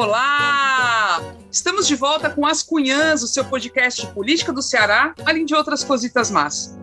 Olá! Estamos de volta com As Cunhãs, o seu podcast de política do Ceará, além de outras cositas más.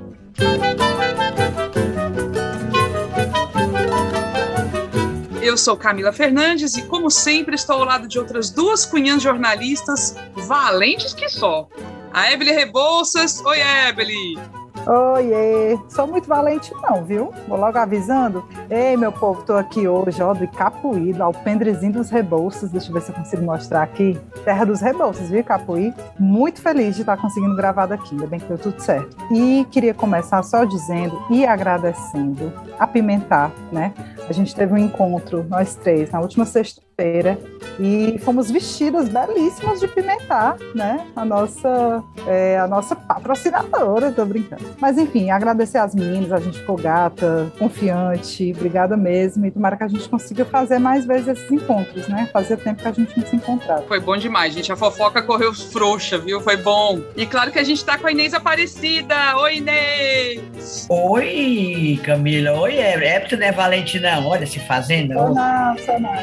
Eu sou Camila Fernandes e, como sempre, estou ao lado de outras duas cunhãs jornalistas valentes que só. A Ebele Rebouças. Oi, Ebele! Oiê, sou muito valente não, viu? Vou logo avisando. Ei, meu povo, tô aqui hoje, ó, do Icapuí, do Alpendrezinho dos Rebouças. Deixa eu ver se eu consigo mostrar aqui. Terra dos Rebouças, viu, Icapuí? Muito feliz de estar conseguindo gravar daqui, ainda bem que deu tudo certo. E queria começar só dizendo e agradecendo a Pimentar, né? A gente teve um encontro, nós três, na última sexta-feira, e fomos vestidas belíssimas de pimentar, né? A nossa, é, a nossa patrocinadora, tô brincando. Mas enfim, agradecer às meninas, a gente ficou gata, confiante, obrigada mesmo, e tomara que a gente consiga fazer mais vezes esses encontros, né? Fazia tempo que a gente não se encontrava. Foi bom demais, gente. A fofoca correu frouxa, viu? Foi bom. E claro que a gente tá com a Inês Aparecida. Oi, Inês! Oi, Camila. Oi, é, é não é valente, não. Olha, se fazendo. Sou não, sou não.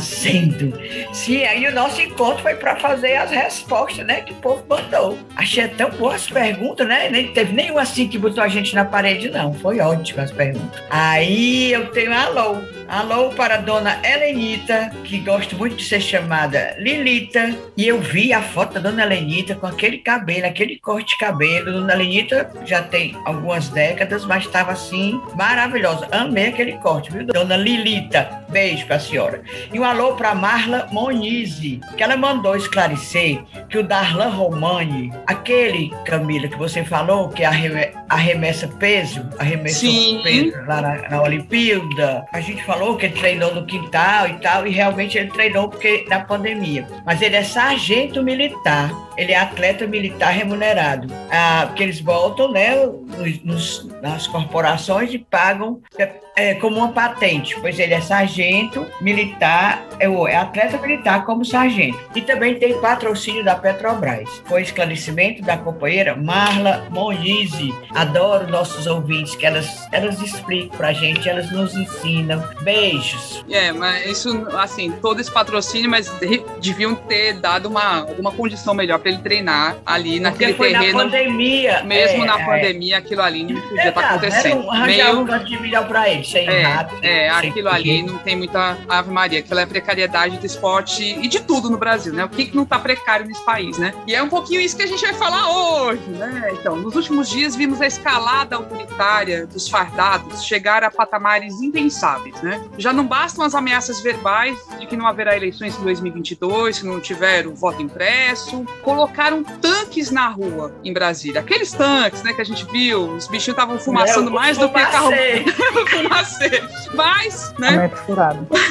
Fazendo. Sim, aí o nosso encontro foi para fazer as respostas, né? Que o povo mandou. Achei tão boas as perguntas, né? Nem teve nenhum assim que botou a gente na parede, não. Foi ótimo as perguntas. Aí eu tenho alô. Alô para a dona Helenita, que gosto muito de ser chamada Lilita. E eu vi a foto da dona Helenita com aquele cabelo, aquele corte de cabelo. Dona Helenita já tem algumas décadas, mas estava assim, maravilhosa. Amei aquele corte, viu? Dona Lilita, beijo para a senhora. E um alô para Marla Monize, que ela mandou esclarecer que o Darlan Romani, aquele, Camila, que você falou, que arremessa peso, arremessa peso lá na, na Olimpíada, a gente falou falou que ele treinou no quintal e tal, e realmente ele treinou porque na pandemia. Mas ele é sargento militar, ele é atleta militar remunerado. Ah, porque eles voltam, né, nos, nas corporações e pagam é, como uma patente, pois ele é sargento militar, é, é atleta militar como sargento. E também tem patrocínio da Petrobras. Foi esclarecimento da companheira Marla Monize. Adoro nossos ouvintes, que elas, elas explicam pra gente, elas nos ensinam. Beijos. É, mas isso, assim, todo esse patrocínio, mas deviam ter dado uma, alguma condição melhor para ele treinar ali Porque naquele foi terreno. Na pandemia. Mesmo é, na é. pandemia, aquilo ali não podia estar tá acontecendo. Não, Meio... um canto de milhão para ele, sem é, rato, é aquilo ali não tem muita Ave Maria, aquela é precariedade do esporte e de tudo no Brasil, né? O que, que não está precário nesse país, né? E é um pouquinho isso que a gente vai falar hoje, né? Então, nos últimos dias vimos a escalada autoritária dos fardados chegar a patamares impensáveis, né? Já não bastam as ameaças verbais de que não haverá eleições em 2022, se não tiver o voto impresso. Colocaram tanques na rua em Brasília. Aqueles tanques, né, que a gente viu, os bichinhos estavam fumaçando mais do que carro. fumacê. Mas, né?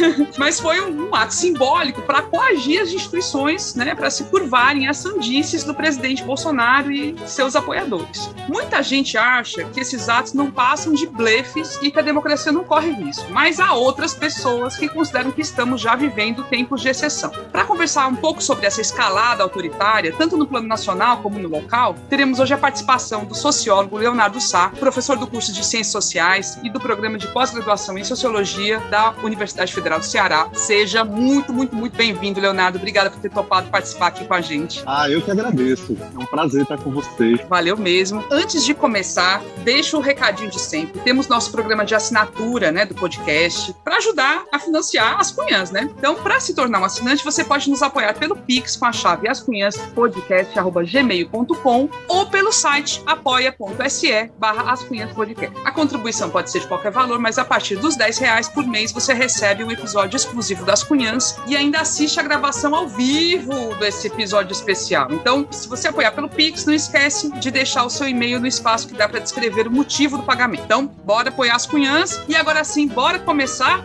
Mas foi um, um ato simbólico para coagir as instituições, né, para se curvarem às sandices do presidente Bolsonaro e seus apoiadores. Muita gente acha que esses atos não passam de blefes e que a democracia não corre risco, mas há outras pessoas que consideram que estamos já vivendo tempos de exceção. Para conversar um pouco sobre essa escalada autoritária, tanto no plano nacional como no local, teremos hoje a participação do sociólogo Leonardo Sá, professor do curso de Ciências Sociais e do programa de pós-graduação em Sociologia da Universidade Federal do Ceará. Seja muito, muito, muito bem-vindo, Leonardo. Obrigada por ter topado participar aqui com a gente. Ah, eu que agradeço. É um prazer estar com vocês. Valeu mesmo. Antes de começar, deixa o um recadinho de sempre. Temos nosso programa de assinatura, né, do podcast, para ajudar a financiar as cunhãs, né? Então, para se tornar um assinante, você pode nos apoiar pelo Pix com a chave ascunhaspodcast.gmail.com ou pelo site apoia.se barra ascunhaspodcast. A contribuição pode ser de qualquer valor, mas a partir dos 10 reais por mês você recebe um episódio exclusivo das cunhãs e ainda assiste a gravação ao vivo desse episódio especial. Então, se você apoiar pelo Pix, não esquece de deixar o seu e-mail no espaço que dá para descrever o motivo do pagamento. Então, bora apoiar as cunhãs e agora sim, bora começar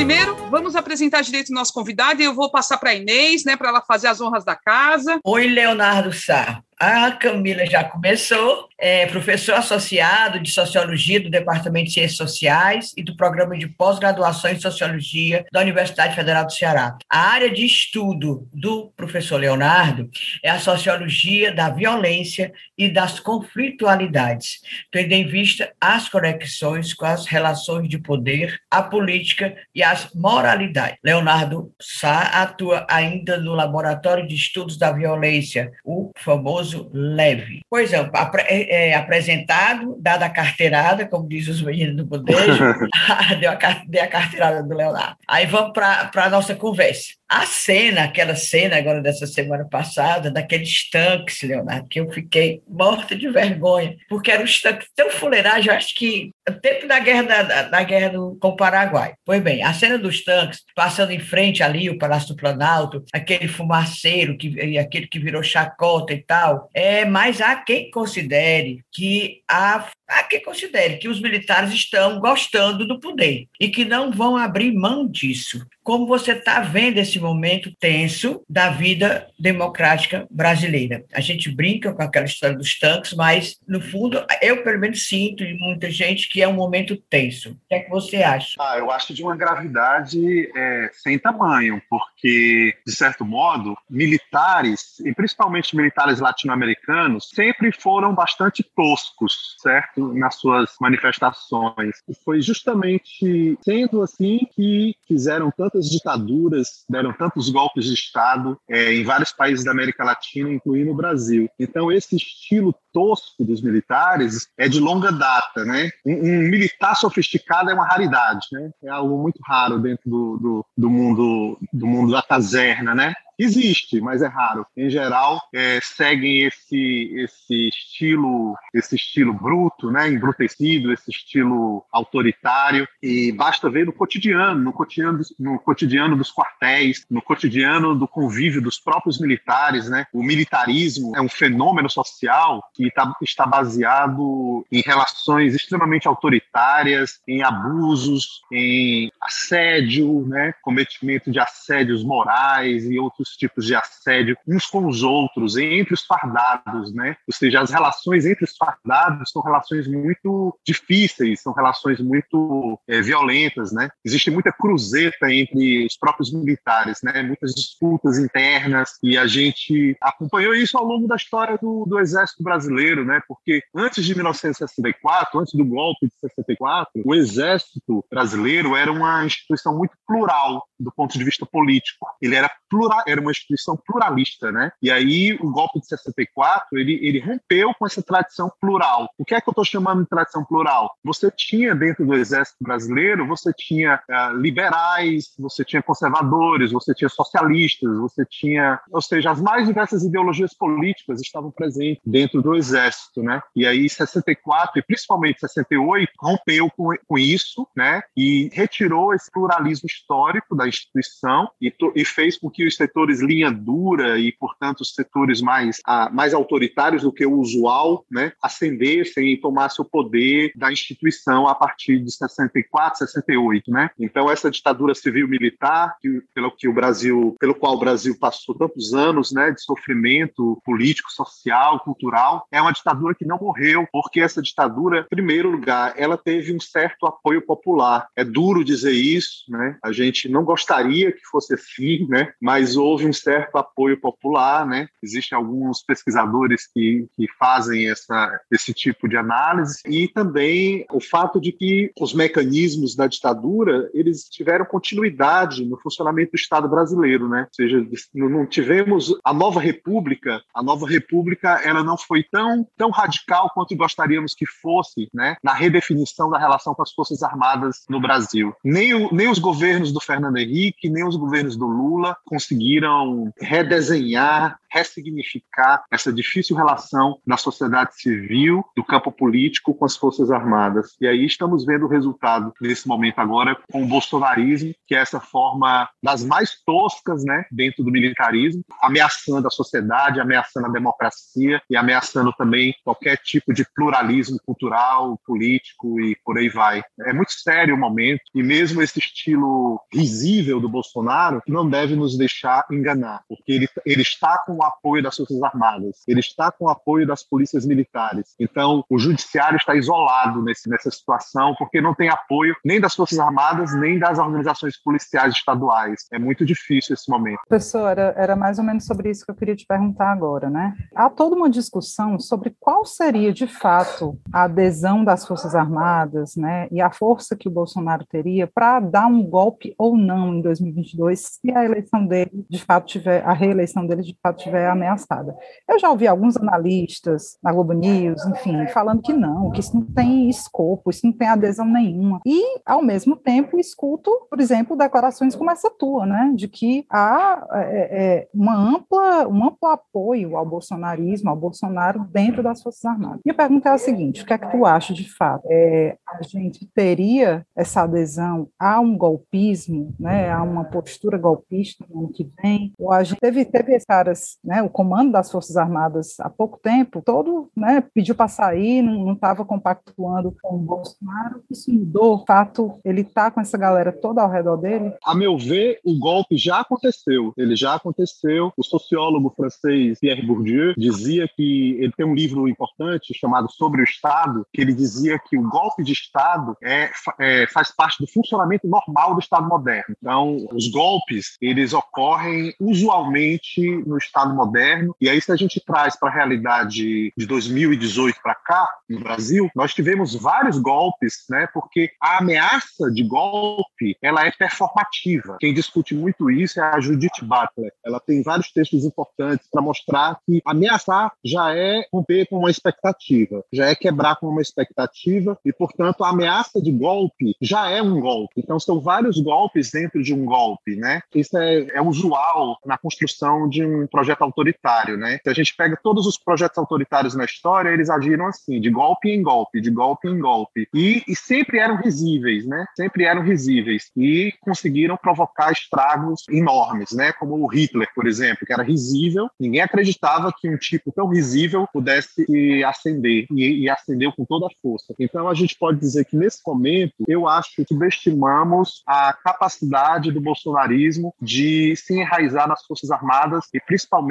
Primeiro, vamos apresentar direito o nosso convidado e eu vou passar para a Inês, né, para ela fazer as honras da casa. Oi, Leonardo Sá. A Camila já começou. é professor associado de Sociologia do Departamento de Ciências Sociais e do Programa de Pós-Graduação em Sociologia da Universidade Federal do Ceará. A área de estudo do professor Leonardo é a Sociologia da Violência e das Conflitualidades, tendo em vista as conexões com as relações de poder, a política e as moralidades. Leonardo Sá atua ainda no Laboratório de Estudos da Violência, o famoso LEVE. Pois é, é, é apresentado, dada a carteirada, como diz os meninos do Bodejo, deu, a, deu a carteirada do Leonardo. Aí vamos para a nossa conversa. A cena, aquela cena agora dessa semana passada, daqueles tanques, Leonardo, que eu fiquei morta de vergonha, porque eram os tanques tão fuleiragem, acho que o tempo da guerra, da, da guerra do, com o Paraguai. Pois bem, a cena dos tanques, passando em frente ali, o Palácio do Planalto, aquele fumaceiro, que, aquele que virou chacota e tal, é, mas há quem considere que há, há quem considere que os militares estão gostando do poder e que não vão abrir mão disso como você está vendo esse momento tenso da vida democrática brasileira. A gente brinca com aquela história dos tanques, mas, no fundo, eu, pelo menos, sinto de muita gente que é um momento tenso. O que é que você acha? Ah, eu acho de uma gravidade é, sem tamanho, porque, de certo modo, militares, e principalmente militares latino-americanos, sempre foram bastante toscos, certo? Nas suas manifestações. E foi justamente sendo assim que fizeram tantas ditaduras, deram tantos golpes de Estado é, em vários países da América Latina, incluindo o Brasil. Então, esse estilo tosco dos militares é de longa data, né? Um, um, militar sofisticado é uma raridade, né? É algo muito raro dentro do, do, do mundo do mundo da caserna, né? Existe, mas é raro. Em geral, é, seguem esse, esse estilo, esse estilo bruto, né, embrutecido, esse estilo autoritário. E basta ver no cotidiano, no cotidiano, no cotidiano dos quartéis, no cotidiano do convívio dos próprios militares, né? O militarismo é um fenômeno social que tá, está baseado em relações extremamente autoritárias, em abusos, em assédio, né? Cometimento de assédios morais e outros tipos de assédio uns com os outros, entre os fardados, né? Ou seja, as relações entre os fardados são relações muito difíceis, são relações muito é, violentas, né? Existe muita cruzeta entre os próprios militares, né? Muitas disputas internas e a gente acompanhou isso ao longo da história do, do Exército Brasileiro, né? Porque antes de 1964, antes do golpe de 64, o Exército Brasileiro era uma instituição muito plural do ponto de vista político. Ele era plural, era uma instituição pluralista, né? E aí o golpe de 64 ele, ele rompeu com essa tradição plural. O que é que eu estou chamando de tradição plural? Você tinha dentro do exército brasileiro, você tinha uh, liberais, você tinha conservadores, você tinha socialistas, você tinha, ou seja, as mais diversas ideologias políticas estavam presentes dentro do exército, né? E aí 64 e principalmente 68 rompeu com, com isso, né? E retirou esse pluralismo histórico da instituição e, e fez com que os setores linha dura e, portanto, os setores mais, ah, mais autoritários do que o usual, né, ascendessem e tomassem o poder da instituição a partir de 64, 68, né? Então essa ditadura civil-militar, que, pelo que o Brasil, pelo qual o Brasil passou tantos anos, né, de sofrimento político, social, cultural, é uma ditadura que não morreu, porque essa ditadura, em primeiro lugar, ela teve um certo apoio popular. É duro dizer isso, né? A gente não gostaria que fosse assim, né? Mas houve um certo apoio popular, né? Existem alguns pesquisadores que, que fazem essa, esse tipo de análise e também o fato de que os mecanismos da ditadura eles tiveram continuidade no funcionamento do Estado brasileiro, né? Ou seja, não tivemos a nova república, a nova república ela não foi tão tão radical quanto gostaríamos que fosse, né? Na redefinição da relação com as forças armadas no Brasil. Nem, o, nem os governos do Fernando Henrique, nem os governos do Lula conseguiram conseguiram redesenhar, ressignificar essa difícil relação da sociedade civil, do campo político com as Forças Armadas. E aí estamos vendo o resultado nesse momento agora com o bolsonarismo, que é essa forma das mais toscas né, dentro do militarismo, ameaçando a sociedade, ameaçando a democracia e ameaçando também qualquer tipo de pluralismo cultural, político e por aí vai. É muito sério o momento e mesmo esse estilo risível do Bolsonaro não deve nos deixar enganar, porque ele, ele está com o apoio das Forças Armadas, ele está com o apoio das polícias militares. Então, o judiciário está isolado nesse, nessa situação, porque não tem apoio nem das Forças Armadas, nem das organizações policiais estaduais. É muito difícil esse momento. Professor, era, mais ou menos sobre isso que eu queria te perguntar agora, né? Há toda uma discussão sobre qual seria, de fato, a adesão das Forças Armadas, né, e a força que o Bolsonaro teria para dar um golpe ou não em 2022, se a eleição dele, de fato, tiver, a reeleição dele, de fato, tiver ameaçada. Eu já ouvi alguns analistas na Globo News, enfim, falando que não, que isso não tem escopo, isso não tem adesão nenhuma. E, ao mesmo tempo, escuto, por exemplo, declarações como essa tua, né, de que há é, é, uma ampla, um amplo apoio ao bolsonarismo, ao Bolsonaro, dentro das Forças Armadas. E a pergunta é a seguinte: o que é que tu acha de fato? É, a gente teria essa adesão a um golpismo, né, a uma postura golpista no ano que vem? Ou a gente teve, teve caras, né, o comando das Forças Armadas há pouco tempo, todo né, pediu para sair, não estava compactuando com o Bolsonaro. Isso mudou? O fato, ele está com essa galera toda ao redor dele? A meu ver, o golpe já aconteceu. Ele já aconteceu. O sociólogo francês Pierre Bourdieu dizia que ele tem um livro importante chamado Sobre o Estado, que ele dizia que o golpe de Estado é, é faz parte do funcionamento normal do Estado moderno. Então, os golpes, eles ocorrem usualmente no Estado moderno. E aí, se a gente traz para a realidade de 2018 para cá, no Brasil, nós tivemos vários golpes, né? Porque a ameaça de golpe, ela é performativa. Quem discute muito isso é a Judith Butler. Ela tem vários textos importantes para mostrar que ameaçar já é romper com uma expectativa, já é quebrar com uma expectativa e, portanto, a ameaça de golpe já é um golpe. Então, são vários golpes dentro de um golpe, né? Isso é, é usual na construção de um projeto autoritário, né? Se a gente pega todos os projetos autoritários na história, eles agiram assim, de golpe em golpe, de golpe em golpe. E, e sempre eram risíveis, né? Sempre eram risíveis. E conseguiram provocar estragos enormes, né? Como o Hitler, por exemplo, que era risível. Ninguém acreditava que um tipo tão risível pudesse ascender. E, e ascendeu com toda a força. Então, a gente pode dizer que, nesse momento, eu acho que subestimamos a capacidade do bolsonarismo de se enraizar nas Forças Armadas e, principalmente,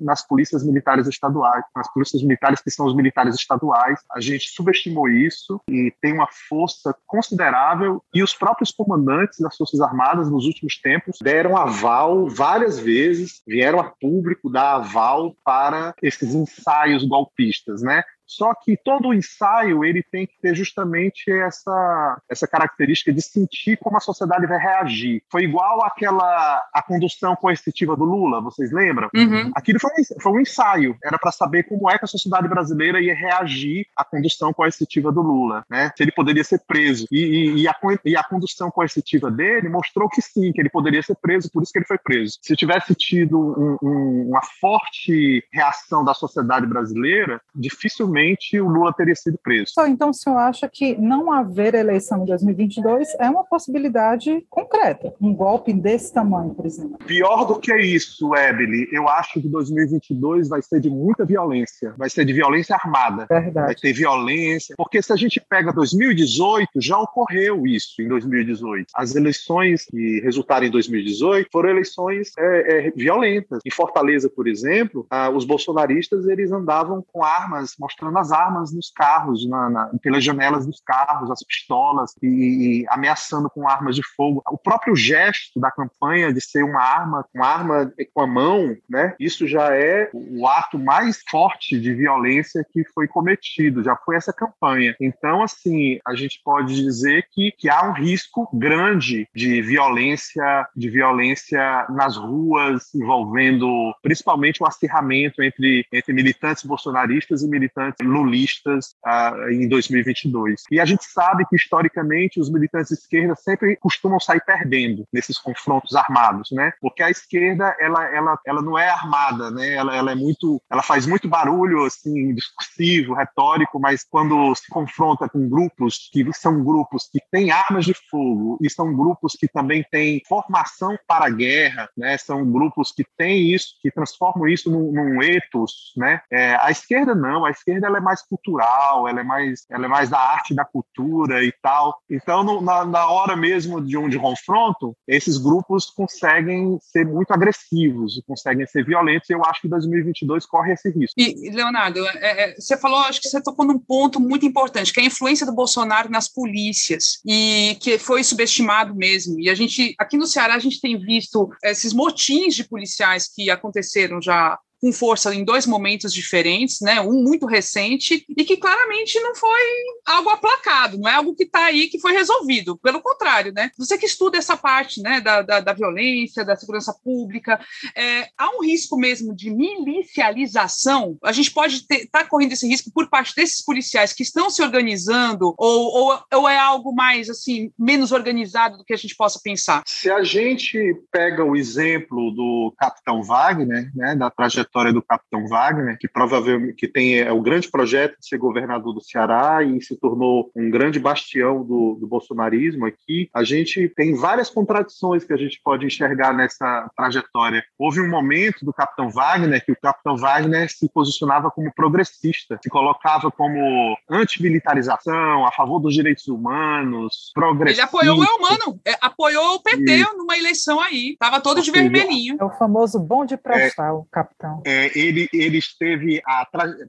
nas polícias militares estaduais, nas polícias militares que são os militares estaduais. A gente subestimou isso e tem uma força considerável e os próprios comandantes das Forças Armadas nos últimos tempos deram aval várias vezes, vieram a público dar aval para esses ensaios golpistas, né? Só que todo o ensaio ele tem que ter justamente essa, essa característica de sentir como a sociedade vai reagir. Foi igual aquela a condução coercitiva do Lula, vocês lembram? Uhum. Aquilo foi um, foi um ensaio, era para saber como é que a sociedade brasileira ia reagir à condução coercitiva do Lula, né? Se ele poderia ser preso. E, e, e, a, e a condução coercitiva dele mostrou que sim, que ele poderia ser preso, por isso que ele foi preso. Se tivesse tido um, um, uma forte reação da sociedade brasileira, dificilmente dificilmente o Lula teria sido preso. Então, o senhor acha que não haver eleição em 2022 é uma possibilidade concreta? Um golpe desse tamanho, por exemplo? Pior do que isso, Ebele, eu acho que 2022 vai ser de muita violência. Vai ser de violência armada. Verdade. Vai ter violência. Porque se a gente pega 2018, já ocorreu isso em 2018. As eleições que resultaram em 2018 foram eleições é, é, violentas. Em Fortaleza, por exemplo, ah, os bolsonaristas eles andavam com armas mostrando mostrando as armas nos carros, na, na, pelas janelas dos carros, as pistolas, e, e, ameaçando com armas de fogo. O próprio gesto da campanha de ser uma arma, uma arma com a mão, né? Isso já é o ato mais forte de violência que foi cometido, já foi essa campanha. Então, assim, a gente pode dizer que, que há um risco grande de violência, de violência nas ruas, envolvendo principalmente o acirramento entre, entre militantes bolsonaristas e militantes lulistas ah, em 2022. E a gente sabe que, historicamente, os militantes de esquerda sempre costumam sair perdendo nesses confrontos armados, né? Porque a esquerda, ela, ela, ela não é armada, né? Ela, ela é muito, ela faz muito barulho, assim, discursivo, retórico, mas quando se confronta com grupos que são grupos que têm armas de fogo e são grupos que também têm formação para a guerra, né? São grupos que têm isso, que transformam isso num, num né? É, a esquerda não, a esquerda ela é mais cultural, ela é mais, ela é mais da arte da cultura e tal. Então, no, na, na hora mesmo de um de confronto, esses grupos conseguem ser muito agressivos, conseguem ser violentos. E eu acho que 2022 corre esse risco. E, Leonardo, é, é, você falou, acho que você tocou num ponto muito importante, que é a influência do Bolsonaro nas polícias e que foi subestimado mesmo. E a gente, aqui no Ceará, a gente tem visto esses motins de policiais que aconteceram já com força em dois momentos diferentes, né? Um muito recente e que claramente não foi algo aplacado, não é algo que está aí que foi resolvido. Pelo contrário, né? Você que estuda essa parte, né? Da, da, da violência, da segurança pública, é, há um risco mesmo de milicialização. A gente pode estar tá correndo esse risco por parte desses policiais que estão se organizando ou, ou, ou é algo mais assim menos organizado do que a gente possa pensar? Se a gente pega o exemplo do Capitão Wagner, né? Da trajetória trajetória do Capitão Wagner, que provavelmente que tem é, o grande projeto de ser governador do Ceará e se tornou um grande bastião do, do bolsonarismo aqui, a gente tem várias contradições que a gente pode enxergar nessa trajetória. Houve um momento do Capitão Wagner que o Capitão Wagner se posicionava como progressista, se colocava como antimilitarização, a favor dos direitos humanos, progressista. Ele apoiou o Elmano, é, apoiou o PT e... numa eleição aí, tava todo de vermelhinho. É o famoso bom de prestar, é, o capitão é, ele, ele esteve, a,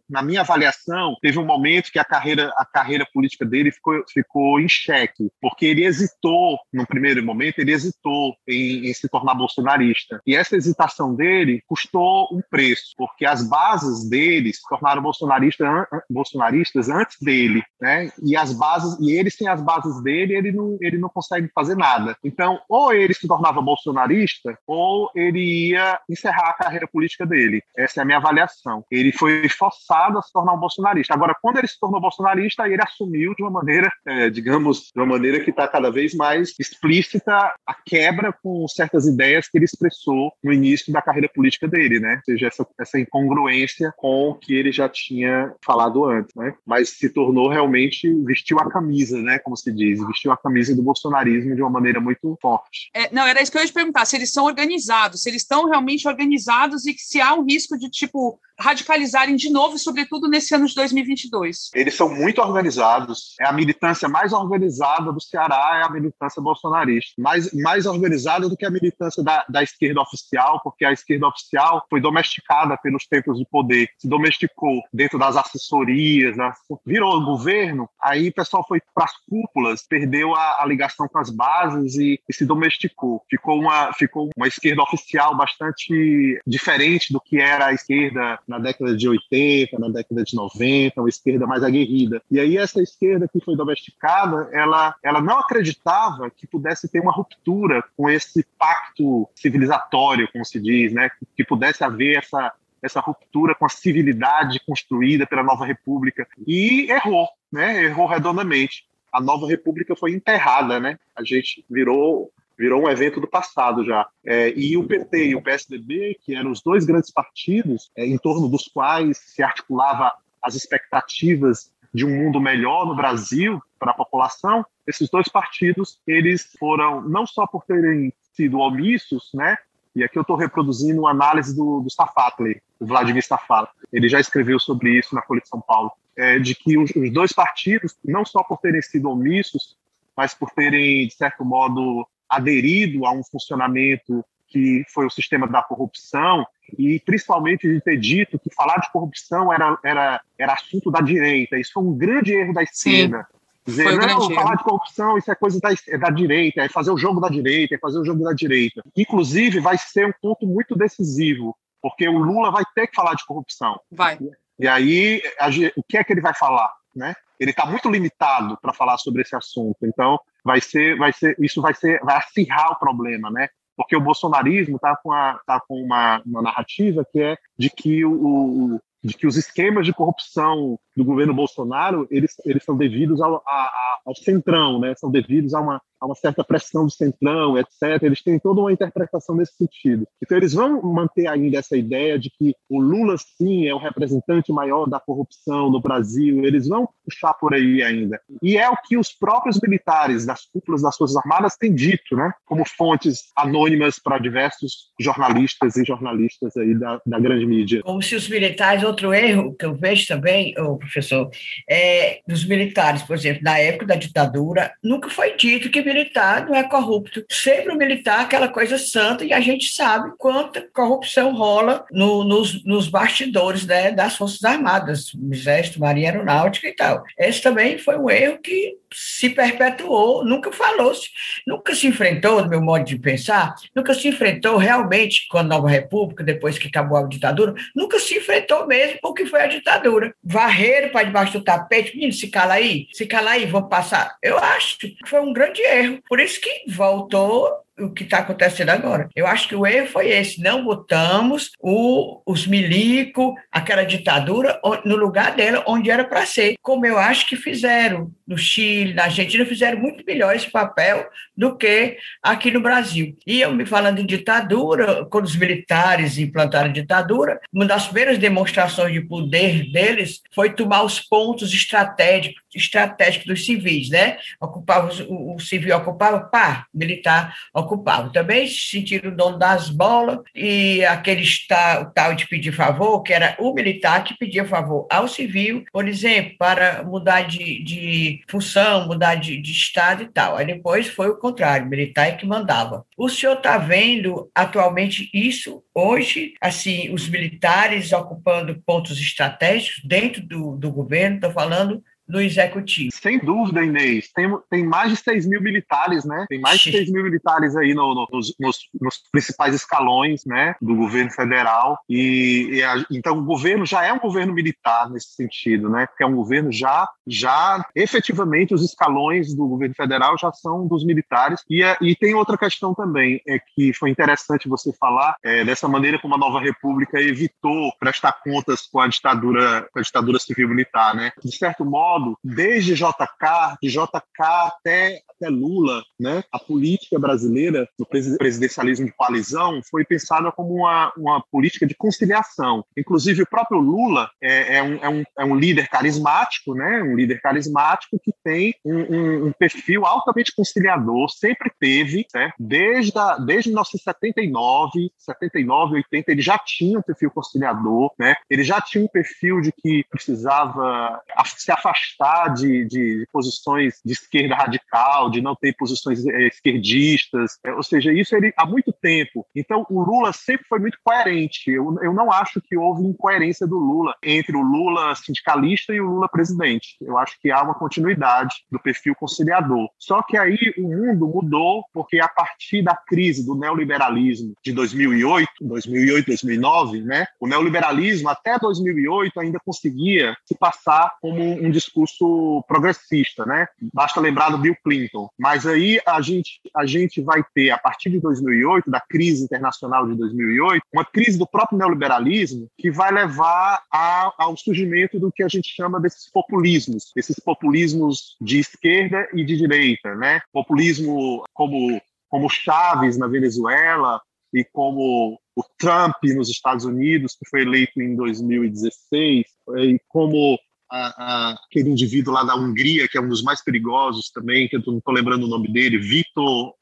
na minha avaliação, teve um momento que a carreira, a carreira política dele ficou, ficou em xeque, porque ele hesitou, no primeiro momento, ele hesitou em, em se tornar bolsonarista. E essa hesitação dele custou um preço, porque as bases dele se tornaram bolsonaristas, bolsonaristas antes dele, né? E as bases, e ele sem as bases dele, ele não, ele não consegue fazer nada. Então, ou ele se tornava bolsonarista, ou ele ia encerrar a carreira política dele. Essa é a minha avaliação. Ele foi forçado a se tornar um bolsonarista. Agora, quando ele se tornou bolsonarista, ele assumiu de uma maneira, é, digamos, de uma maneira que está cada vez mais explícita a quebra com certas ideias que ele expressou no início da carreira política dele, né? Ou seja, essa, essa incongruência com o que ele já tinha falado antes, né? Mas se tornou realmente, vestiu a camisa, né? Como se diz, vestiu a camisa do bolsonarismo de uma maneira muito forte. É, não, era isso que eu ia te perguntar, se eles são organizados, se eles estão realmente organizados e que se há um risco de, tipo, radicalizarem de novo, sobretudo nesse ano de 2022? Eles são muito organizados. É a militância mais organizada do Ceará, é a militância bolsonarista. Mais, mais organizada do que a militância da, da esquerda oficial, porque a esquerda oficial foi domesticada pelos tempos de poder, se domesticou dentro das assessorias, né? virou governo, aí o pessoal foi para as cúpulas, perdeu a, a, ligação com as bases e, e, se domesticou. Ficou uma, ficou uma esquerda oficial bastante diferente do que era a esquerda na década de 80, na década de 90, uma esquerda mais aguerrida. E aí essa esquerda que foi domesticada, ela, ela não acreditava que pudesse ter uma ruptura com esse pacto civilizatório, como se diz, né? que pudesse haver essa, essa ruptura com a civilidade construída pela nova república e errou, né? Errou redondamente. A nova república foi enterrada, né? A gente virou virou um evento do passado já. É, e o PT e o PSDB, que eram os dois grandes partidos é, em torno dos quais se articulava as expectativas de um mundo melhor no Brasil para a população, esses dois partidos eles foram não só por terem sido omissos, né? E aqui eu estou reproduzindo uma análise do, do Stafatli, o Vladimir Stafatli. Ele já escreveu sobre isso na Folha de São Paulo, é, de que os, os dois partidos, não só por terem sido omissos, mas por terem, de certo modo, aderido a um funcionamento que foi o sistema da corrupção e principalmente de ter dito que falar de corrupção era, era, era assunto da direita. Isso foi um grande erro da esquerda. Dizer, um não, falar de corrupção, isso é coisa da, é da direita, é fazer o jogo da direita, é fazer o jogo da direita. Inclusive, vai ser um ponto muito decisivo, porque o Lula vai ter que falar de corrupção. Vai. E aí, a, o que é que ele vai falar? Né? Ele está muito limitado para falar sobre esse assunto. Então, vai ser, vai ser, isso vai ser, vai acirrar o problema, né? Porque o bolsonarismo está com, a, tá com uma, uma narrativa que é de que o, o de que os esquemas de corrupção do governo Bolsonaro eles, eles são devidos ao, a, ao centrão, né? São devidos a uma, há uma certa pressão do centrão, etc. Eles têm toda uma interpretação nesse sentido. Então, eles vão manter ainda essa ideia de que o Lula, sim, é o representante maior da corrupção no Brasil. Eles vão puxar por aí ainda. E é o que os próprios militares das cúpulas das Forças Armadas têm dito, né? Como fontes anônimas para diversos jornalistas e jornalistas aí da, da grande mídia. Como se os militares, outro erro que eu vejo também, professor, é dos militares, por exemplo, na época da ditadura, nunca foi dito que militar não é corrupto. Sempre o militar é aquela coisa santa e a gente sabe quanta corrupção rola no, nos, nos bastidores né, das Forças Armadas, Exército, Marinha Aeronáutica e tal. Esse também foi um erro que se perpetuou, nunca falou-se, nunca se enfrentou, no meu modo de pensar, nunca se enfrentou realmente com a Nova República, depois que acabou a ditadura, nunca se enfrentou mesmo o que foi a ditadura. Varreiro para debaixo do tapete, menino, se cala aí, se cala aí, vamos passar. Eu acho que foi um grande erro. Por isso que voltou o que está acontecendo agora. Eu acho que o erro foi esse: não botamos o, os milico, aquela ditadura, no lugar dela, onde era para ser, como eu acho que fizeram no Chile, na Argentina, fizeram muito melhor esse papel do que aqui no Brasil. E eu me falando em ditadura, quando os militares implantaram a ditadura, uma das primeiras demonstrações de poder deles foi tomar os pontos estratégicos estratégicos dos civis, né? Ocupava, o, o civil ocupava, pá, militar ocupava. Também se sentiram dono das bolas e aquele tal, tal de pedir favor, que era o militar que pedia favor ao civil, por exemplo, para mudar de, de função, mudar de, de estado e tal. Aí depois foi o contrário, o militar é que mandava. O senhor está vendo atualmente isso hoje, assim, os militares ocupando pontos estratégicos dentro do, do governo, estou falando no executivo. Sem dúvida, Inês. Tem, tem mais de 6 mil militares, né? Tem mais de 6 mil militares aí no, no, nos, nos, principais escalões né, do governo federal. E, e a, então o governo já é um governo militar nesse sentido, né? Porque é um governo já, já efetivamente os escalões do governo federal já são dos militares. E, é, e tem outra questão também, é que foi interessante você falar é, dessa maneira como a nova república evitou prestar contas com a ditadura, com a ditadura civil-militar, né? De certo modo, modo, desde JK, de JK até, até Lula, né, a política brasileira no presidencialismo de coalizão foi pensada como uma, uma política de conciliação. Inclusive, o próprio Lula é, é, um, é, um, é um líder carismático, né, um líder carismático que tem um, um, um perfil altamente conciliador, sempre teve, certo? desde, a, desde 1979, 79, 80, ele já tinha um perfil conciliador, né? ele já tinha um perfil de que precisava se afastar afastar de, de, posições de esquerda radical, de não ter posições é, esquerdistas, é, ou seja, isso ele há muito tempo. Então, o Lula sempre foi muito coerente. Eu, eu não acho que houve incoerência do Lula entre o Lula sindicalista e o Lula presidente. Eu acho que há uma continuidade do perfil conciliador. Só que aí o mundo mudou porque a partir da crise do neoliberalismo de 2008, 2008, 2009, né, o neoliberalismo até 2008 ainda conseguia se passar como um discurso discurso progressista, né? Basta lembrar do Bill Clinton. Mas aí a gente, a gente vai ter, a partir de 2008, da crise internacional de 2008, uma crise do próprio neoliberalismo que vai levar a, ao surgimento do que a gente chama desses populismos, esses populismos de esquerda e de direita, né? Populismo como como Chaves na Venezuela e como o Trump nos Estados Unidos, que foi eleito em 2016, e como a, a, aquele indivíduo lá da Hungria, que é um dos mais perigosos também, que eu não estou lembrando o nome dele, Vitor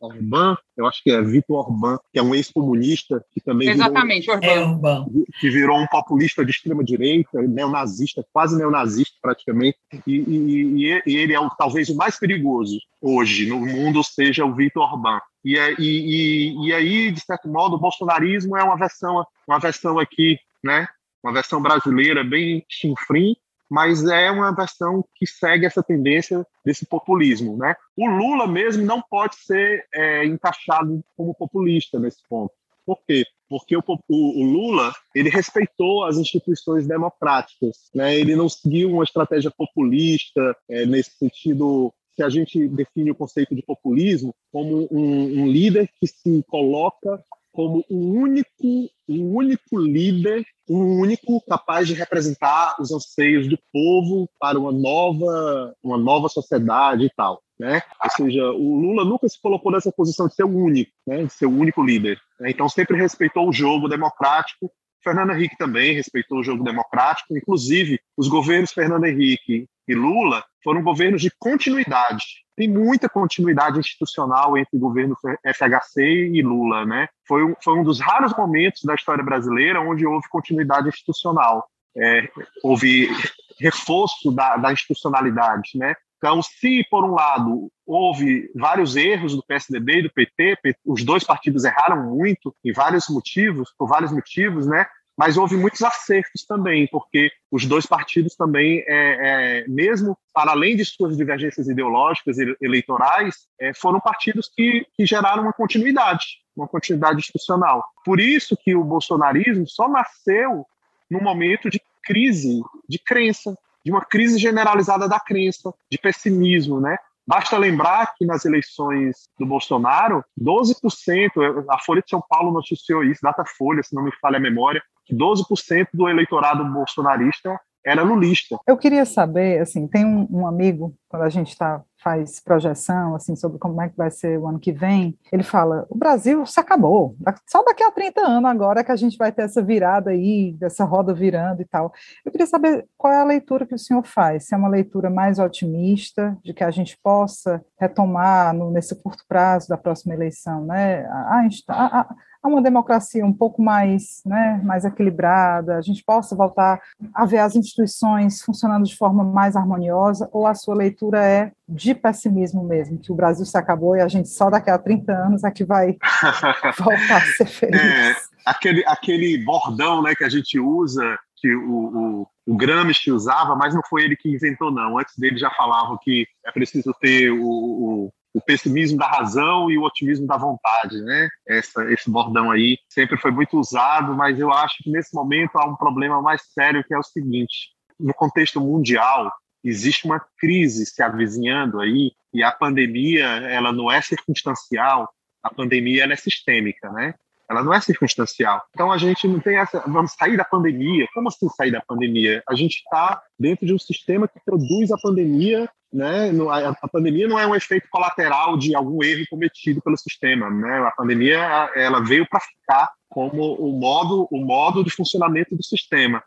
Orbán, eu acho que é Vitor Orbán, que é um ex-comunista que também Exatamente, virou, Orbán. que virou um populista de extrema direita, neonazista, quase neonazista praticamente, e, e, e ele é o, talvez o mais perigoso hoje no mundo, seja o Vitor Orbán. E, e, e, aí, de certo modo, o bolsonarismo é uma versão, uma versão aqui, né, uma versão brasileira bem chinfrim, mas é uma versão que segue essa tendência desse populismo. Né? O Lula mesmo não pode ser é, encaixado como populista nesse ponto. Por quê? Porque o, o, o, Lula ele respeitou as instituições democráticas, né? ele não seguiu uma estratégia populista é, nesse sentido que a gente define o conceito de populismo como um, um líder que se coloca como um único, um único líder, um único capaz de representar os anseios do povo para uma nova, uma nova sociedade e tal. né? Ou seja, o Lula nunca se colocou nessa posição de ser o único, né? De ser o único líder. Né? Então sempre respeitou o jogo democrático. Fernando Henrique também respeitou o jogo democrático. Inclusive, os governos Fernando Henrique e Lula foram governos de continuidade. Tem muita continuidade institucional entre o governo FHC e Lula, né? Foi um, foi um dos raros momentos da história brasileira onde houve continuidade institucional. É, houve reforço da, da institucionalidade, né? Então, se por um lado houve vários erros do PSDB e do PT, os dois partidos erraram muito em vários motivos, por vários motivos, né? Mas houve muitos acertos também, porque os dois partidos também, é, é, mesmo para além de suas divergências ideológicas e eleitorais, é, foram partidos que, que geraram uma continuidade, uma continuidade institucional. Por isso que o bolsonarismo só nasceu num momento de crise de crença, de uma crise generalizada da crença, de pessimismo, né? Basta lembrar que nas eleições do Bolsonaro, 12%, a Folha de São Paulo noticiou isso, Datafolha, se não me falha a memória, que 12% do eleitorado bolsonarista era lulista. Eu queria saber, assim, tem um, um amigo, quando a gente está faz projeção assim sobre como é que vai ser o ano que vem, ele fala: o Brasil se acabou. Só daqui a 30 anos agora que a gente vai ter essa virada aí, dessa roda virando e tal. Eu queria saber qual é a leitura que o senhor faz. Se é uma leitura mais otimista, de que a gente possa retomar no, nesse curto prazo da próxima eleição, né? A, a, a, a uma democracia um pouco mais, né, mais equilibrada, a gente possa voltar a ver as instituições funcionando de forma mais harmoniosa, ou a sua leitura é de pessimismo mesmo, que o Brasil se acabou e a gente só daqui a 30 anos é que vai voltar a ser feliz. É, aquele, aquele bordão né, que a gente usa, que o, o, o Gramsci usava, mas não foi ele que inventou, não. Antes dele já falavam que é preciso ter o, o o pessimismo da razão e o otimismo da vontade, né? Essa, esse bordão aí sempre foi muito usado, mas eu acho que nesse momento há um problema mais sério que é o seguinte: no contexto mundial existe uma crise se avizinhando aí e a pandemia ela não é circunstancial, a pandemia ela é sistêmica, né? Ela não é circunstancial. Então a gente não tem essa. Vamos sair da pandemia. Como assim sair da pandemia? A gente está dentro de um sistema que produz a pandemia né? A pandemia não é um efeito colateral de algum erro cometido pelo sistema, né? A pandemia ela veio para ficar como o modo o modo de funcionamento do sistema.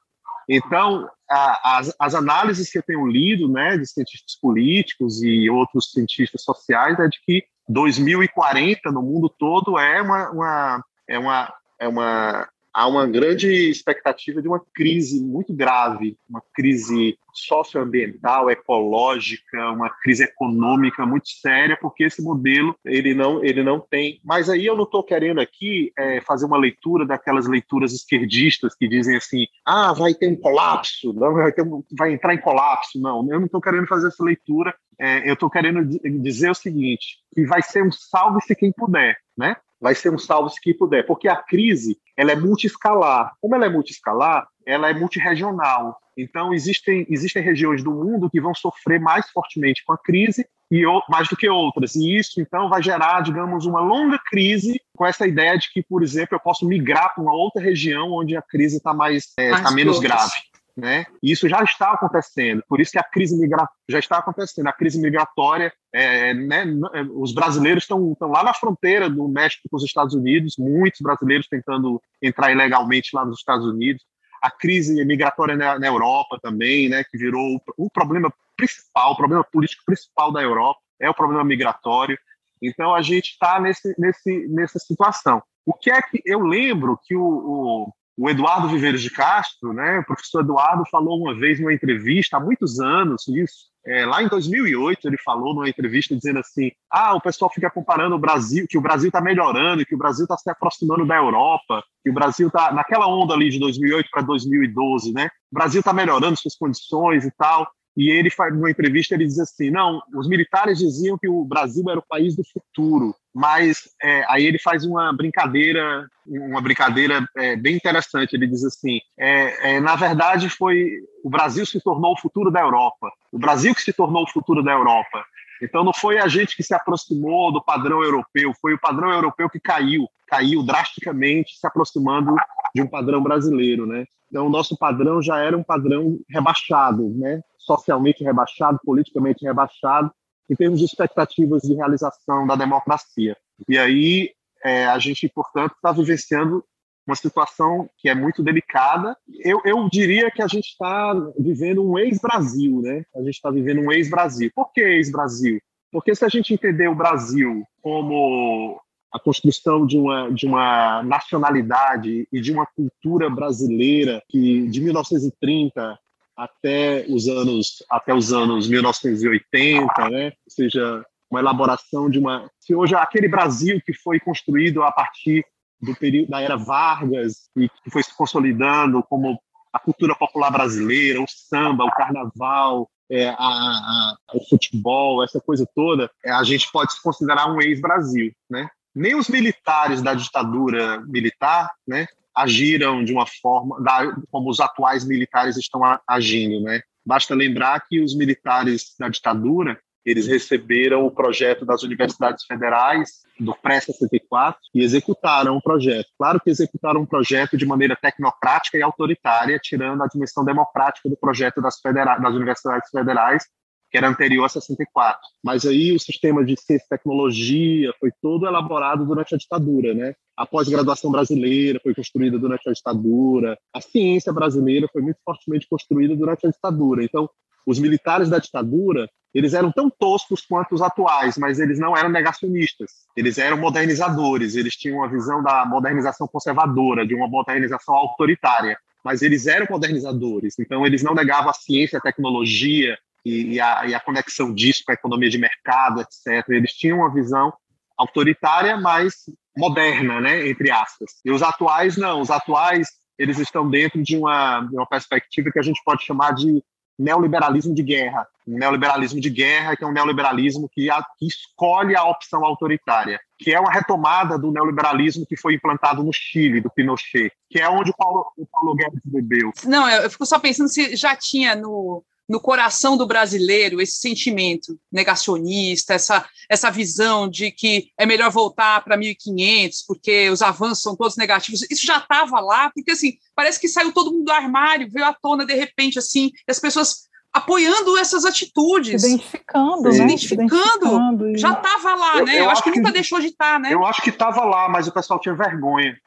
Então, as, as análises que eu tenho lido, né, de cientistas políticos e outros cientistas sociais, é de que 2040 no mundo todo é uma, uma é uma é uma há uma grande expectativa de uma crise muito grave, uma crise socioambiental, ecológica, uma crise econômica muito séria, porque esse modelo ele não ele não tem. Mas aí eu não estou querendo aqui é, fazer uma leitura daquelas leituras esquerdistas que dizem assim, ah, vai ter um colapso, não vai, ter um, vai entrar em colapso, não. Eu não estou querendo fazer essa leitura. É, eu estou querendo dizer o seguinte, que vai ser um salve-se quem puder, né? Vai ser um salve-se que puder, porque a crise ela é multiescalar. Como ela é multiescalar, ela é multiregional. Então, existem, existem regiões do mundo que vão sofrer mais fortemente com a crise e mais do que outras. E isso, então, vai gerar, digamos, uma longa crise com essa ideia de que, por exemplo, eu posso migrar para uma outra região onde a crise está mais, é, tá menos grave. Né? E isso já está acontecendo, por isso que a crise migratória já está acontecendo. A crise migratória, é, né, é, os brasileiros estão, estão lá na fronteira do México com os Estados Unidos, muitos brasileiros tentando entrar ilegalmente lá nos Estados Unidos. A crise migratória na, na Europa também, né, que virou o problema principal, o problema político principal da Europa é o problema migratório. Então a gente está nesse, nesse, nessa situação. O que é que eu lembro que o, o o Eduardo Viveiros de Castro, né, o professor Eduardo falou uma vez numa entrevista, há muitos anos isso, é, lá em 2008 ele falou numa entrevista dizendo assim, ah, o pessoal fica comparando o Brasil, que o Brasil está melhorando, que o Brasil está se aproximando da Europa, que o Brasil está naquela onda ali de 2008 para 2012, né, o Brasil está melhorando suas condições e tal, e ele numa entrevista ele diz assim, não, os militares diziam que o Brasil era o país do futuro, mas é, aí ele faz uma brincadeira, uma brincadeira é, bem interessante. Ele diz assim, é, é, na verdade foi o Brasil se tornou o futuro da Europa, o Brasil que se tornou o futuro da Europa. Então não foi a gente que se aproximou do padrão europeu, foi o padrão europeu que caiu, caiu drasticamente, se aproximando de um padrão brasileiro, né? Então o nosso padrão já era um padrão rebaixado, né? socialmente rebaixado, politicamente rebaixado, em termos de expectativas de realização da democracia. E aí é, a gente, portanto, está vivenciando uma situação que é muito delicada. Eu, eu diria que a gente está vivendo um ex-Brasil, né? A gente está vivendo um ex-Brasil. Por que ex-Brasil? Porque se a gente entender o Brasil como a construção de uma, de uma nacionalidade e de uma cultura brasileira que de 1930 até os anos até os anos 1980, né? Ou seja, uma elaboração de uma se hoje aquele Brasil que foi construído a partir do período da era Vargas e que foi se consolidando como a cultura popular brasileira, o samba, o carnaval, é, a, a, o futebol, essa coisa toda, é, a gente pode se considerar um ex-Brasil, né? Nem os militares da ditadura militar, né, agiram de uma forma da, como os atuais militares estão agindo, né? Basta lembrar que os militares da ditadura eles receberam o projeto das universidades federais do pré-64 e executaram o projeto. Claro que executaram um projeto de maneira tecnocrática e autoritária, tirando a dimensão democrática do projeto das, federa das universidades federais, que era anterior a 64. Mas aí o sistema de ciência e tecnologia foi todo elaborado durante a ditadura, né? A pós-graduação brasileira foi construída durante a ditadura, a ciência brasileira foi muito fortemente construída durante a ditadura. Então, os militares da ditadura, eles eram tão toscos quanto os atuais, mas eles não eram negacionistas. Eles eram modernizadores, eles tinham uma visão da modernização conservadora, de uma modernização autoritária, mas eles eram modernizadores. Então, eles não negavam a ciência, a tecnologia e, e, a, e a conexão disso com a economia de mercado, etc. Eles tinham uma visão autoritária, mas moderna, né, entre aspas. E os atuais não, os atuais eles estão dentro de uma, de uma perspectiva que a gente pode chamar de neoliberalismo de guerra. Um neoliberalismo de guerra, que é um neoliberalismo que, a, que, escolhe a opção autoritária, que é uma retomada do neoliberalismo que foi implantado no Chile, do Pinochet, que é onde o Paulo, o Paulo Guedes bebeu. Não, eu fico só pensando se já tinha no, no coração do brasileiro esse sentimento negacionista, essa, essa visão de que é melhor voltar para 1500 porque os avanços são todos negativos. Isso já estava lá, porque assim, parece que saiu todo mundo do armário, veio à tona de repente assim, as pessoas apoiando essas atitudes. Se identificando, se né? identificando. Se identificando já estava lá, eu, né? Eu, eu acho que, que nunca deixou de estar, tá, né? Eu acho que estava lá, mas o pessoal tinha vergonha.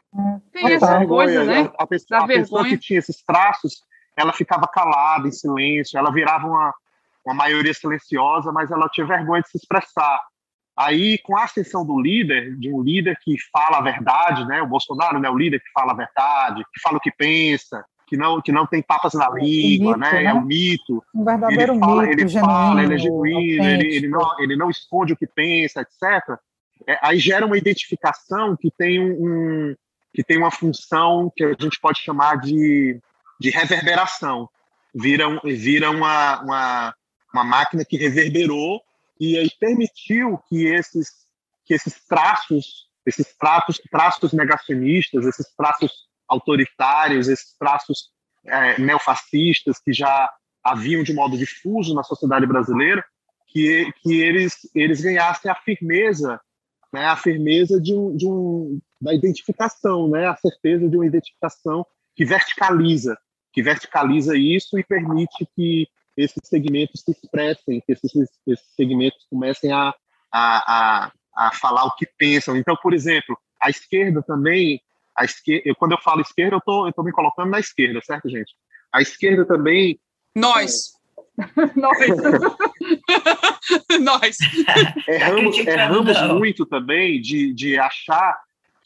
Tem essa vergonha, coisa, né? A, pessoa, a pessoa que tinha esses traços ela ficava calada, em silêncio, ela virava uma, uma maioria silenciosa, mas ela tinha vergonha de se expressar. Aí, com a ascensão do líder, de um líder que fala a verdade, né? O Bolsonaro é né? o líder que fala a verdade, que fala o que pensa, que não, que não tem papas na língua, mito, né? né? É um mito. Um verdadeiro ele fala, mito, ele genuíno, fala, ele é genuíno, ele, ele, não, ele não esconde o que pensa, etc. É, aí gera uma identificação que tem um, um, que tem uma função que a gente pode chamar de de reverberação. Vira, vira uma, uma, uma máquina que reverberou e aí permitiu que esses, que esses traços, esses traços, traços negacionistas, esses traços autoritários, esses traços é, neofascistas que já haviam de modo difuso na sociedade brasileira, que, que eles, eles ganhassem a firmeza, né, a firmeza de um, de um, da identificação, né, a certeza de uma identificação que verticaliza, que verticaliza isso e permite que esses segmentos se expressem, que esses, esses segmentos comecem a, a, a, a, falar o que pensam. Então, por exemplo, a esquerda também, a esquerda, eu, quando eu falo esquerda, eu tô, tô me colocando na esquerda, certo, gente? A esquerda também. Nós. É... Nós. Nós. Erramos, erramos muito também de, de achar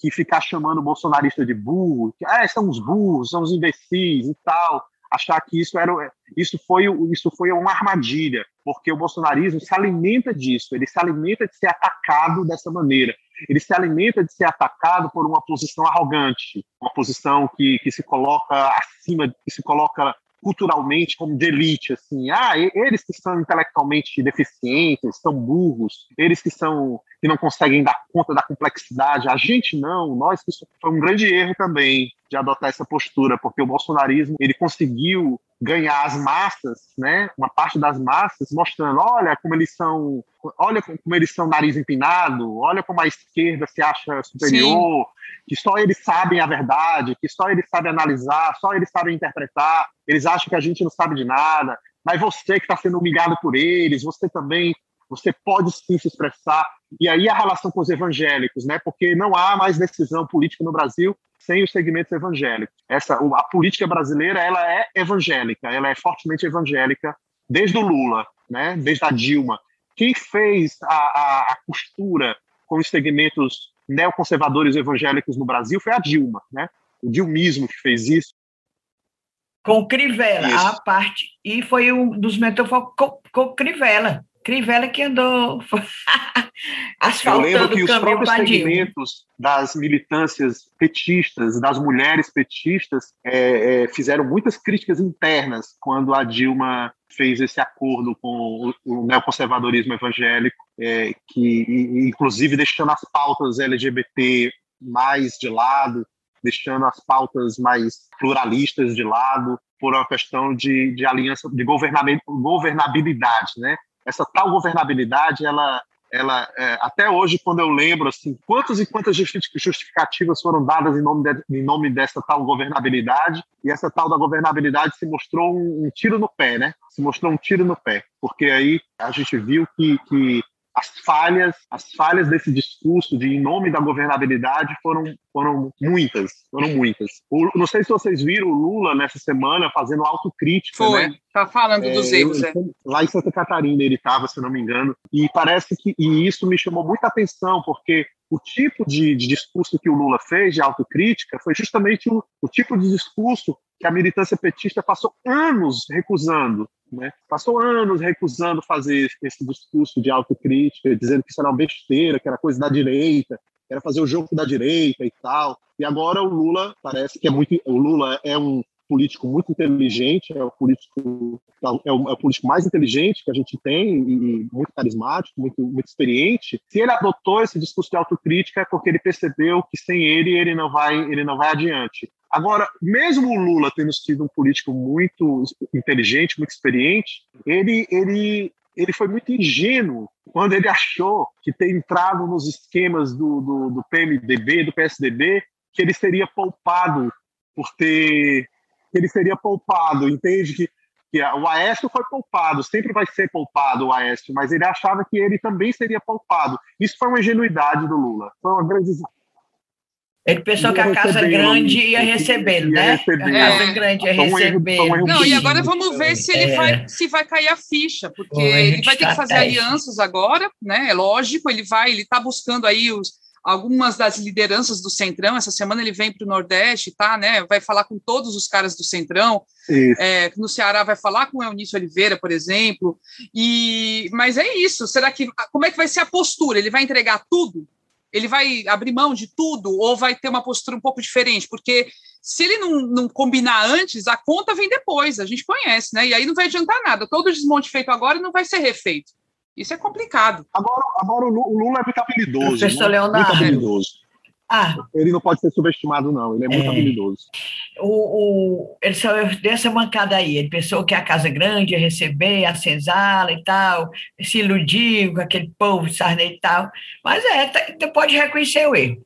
que ficar chamando o bolsonarista de burro, que ah, são os burros, são os imbecis e tal, achar que isso era isso foi isso foi uma armadilha, porque o bolsonarismo se alimenta disso, ele se alimenta de ser atacado dessa maneira. Ele se alimenta de ser atacado por uma posição arrogante, uma posição que, que se coloca acima, que se coloca culturalmente como de elite, assim, ah, eles que são intelectualmente deficientes, são burros, eles que são que não conseguem dar conta da complexidade, a gente não, nós que isso foi um grande erro também de adotar essa postura, porque o bolsonarismo ele conseguiu ganhar as massas, né, uma parte das massas, mostrando, olha como eles são, olha como eles são nariz empinado, olha como a esquerda se acha superior, Sim. que só eles sabem a verdade, que só eles sabem analisar, só eles sabem interpretar, eles acham que a gente não sabe de nada, mas você que está sendo humilhado por eles, você também você pode sim se expressar. E aí a relação com os evangélicos, né? Porque não há mais decisão política no Brasil sem os segmentos evangélicos. Essa, a política brasileira, ela é evangélica, ela é fortemente evangélica desde o Lula, né? Desde a Dilma. Quem fez a, a, a costura com os segmentos neoconservadores evangélicos no Brasil foi a Dilma, né? O dilmismo que fez isso. Com Crivella, isso. a parte. E foi um dos mentores com, com Crivella. Crivella que andou asfaltando Eu lembro que os próprios segmentos das militâncias petistas, das mulheres petistas, é, é, fizeram muitas críticas internas quando a Dilma fez esse acordo com o, o neoconservadorismo evangélico, é, que inclusive deixando as pautas LGBT mais de lado, deixando as pautas mais pluralistas de lado, por uma questão de, de aliança, de governabilidade, né? Essa tal governabilidade, ela, ela é, até hoje, quando eu lembro, assim, quantas e quantas justificativas foram dadas em nome, de, em nome dessa tal governabilidade, e essa tal da governabilidade se mostrou um, um, tiro no pé, né? Se mostrou um tiro no pé, porque aí a gente viu que, que as falhas, as falhas desse discurso de em nome da governabilidade foram, foram muitas, foram muitas. O, não sei se vocês viram o Lula nessa semana fazendo autocrítica, Foi, né? tá falando dos é, erros, é. Lá em Santa Catarina ele estava, se não me engano, e parece que e isso me chamou muita atenção, porque o tipo de, de, discurso que o Lula fez de autocrítica foi justamente o, o tipo de discurso que a militância petista passou anos recusando, né? Passou anos recusando fazer esse discurso de autocrítica, dizendo que isso era uma besteira, que era coisa da direita, que era fazer o jogo da direita e tal. E agora o Lula parece que é muito. O Lula é um político muito inteligente, é o político é o, é o, político mais inteligente que a gente tem e muito carismático, muito, muito experiente. Se ele adotou esse discurso de autocrítica é porque ele percebeu que sem ele ele não vai ele não vai adiante. Agora, mesmo o Lula tendo sido um político muito inteligente, muito experiente, ele ele ele foi muito ingênuo quando ele achou que ter entrado nos esquemas do, do, do PMDB, do PSDB, que ele seria poupado por ter ele seria poupado, entende? Que, que o Aécio foi poupado, sempre vai ser poupado o Aécio, mas ele achava que ele também seria poupado. Isso foi uma ingenuidade do Lula, foi uma grande ele pensou que a casa grande ia receber, né? Receber. A casa grande ia receber. Não, e agora vamos ver se ele é. vai, se vai cair a ficha, porque ele vai ter que fazer alianças agora, né? É lógico, ele vai, ele está buscando aí os, algumas das lideranças do Centrão. Essa semana ele vem para o Nordeste, tá, né? Vai falar com todos os caras do Centrão. É, no Ceará vai falar com o Eunício Oliveira, por exemplo. E, mas é isso. Será que como é que vai ser a postura? Ele vai entregar tudo? Ele vai abrir mão de tudo ou vai ter uma postura um pouco diferente? Porque se ele não, não combinar antes, a conta vem depois. A gente conhece, né? E aí não vai adiantar nada. Todo desmonte feito agora não vai ser refeito. Isso é complicado. Agora, agora o Lula é muito habilidoso. Professor né? Leonardo. Muito habilidoso. Ah. Ele não pode ser subestimado, não. Ele é muito é. habilidoso. O, o, ele só deu essa mancada aí. Ele pensou que a casa grande ia receber a senzala e tal, se iludiu com aquele povo de Sarney e tal. Mas é, tá, pode reconhecer o erro.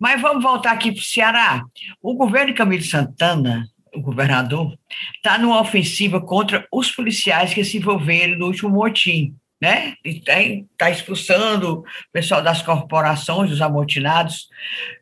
Mas vamos voltar aqui para o Ceará. O governo de Camilo Santana, o governador, está numa ofensiva contra os policiais que se envolveram no último motim né? Está expulsando o pessoal das corporações, os amotinados.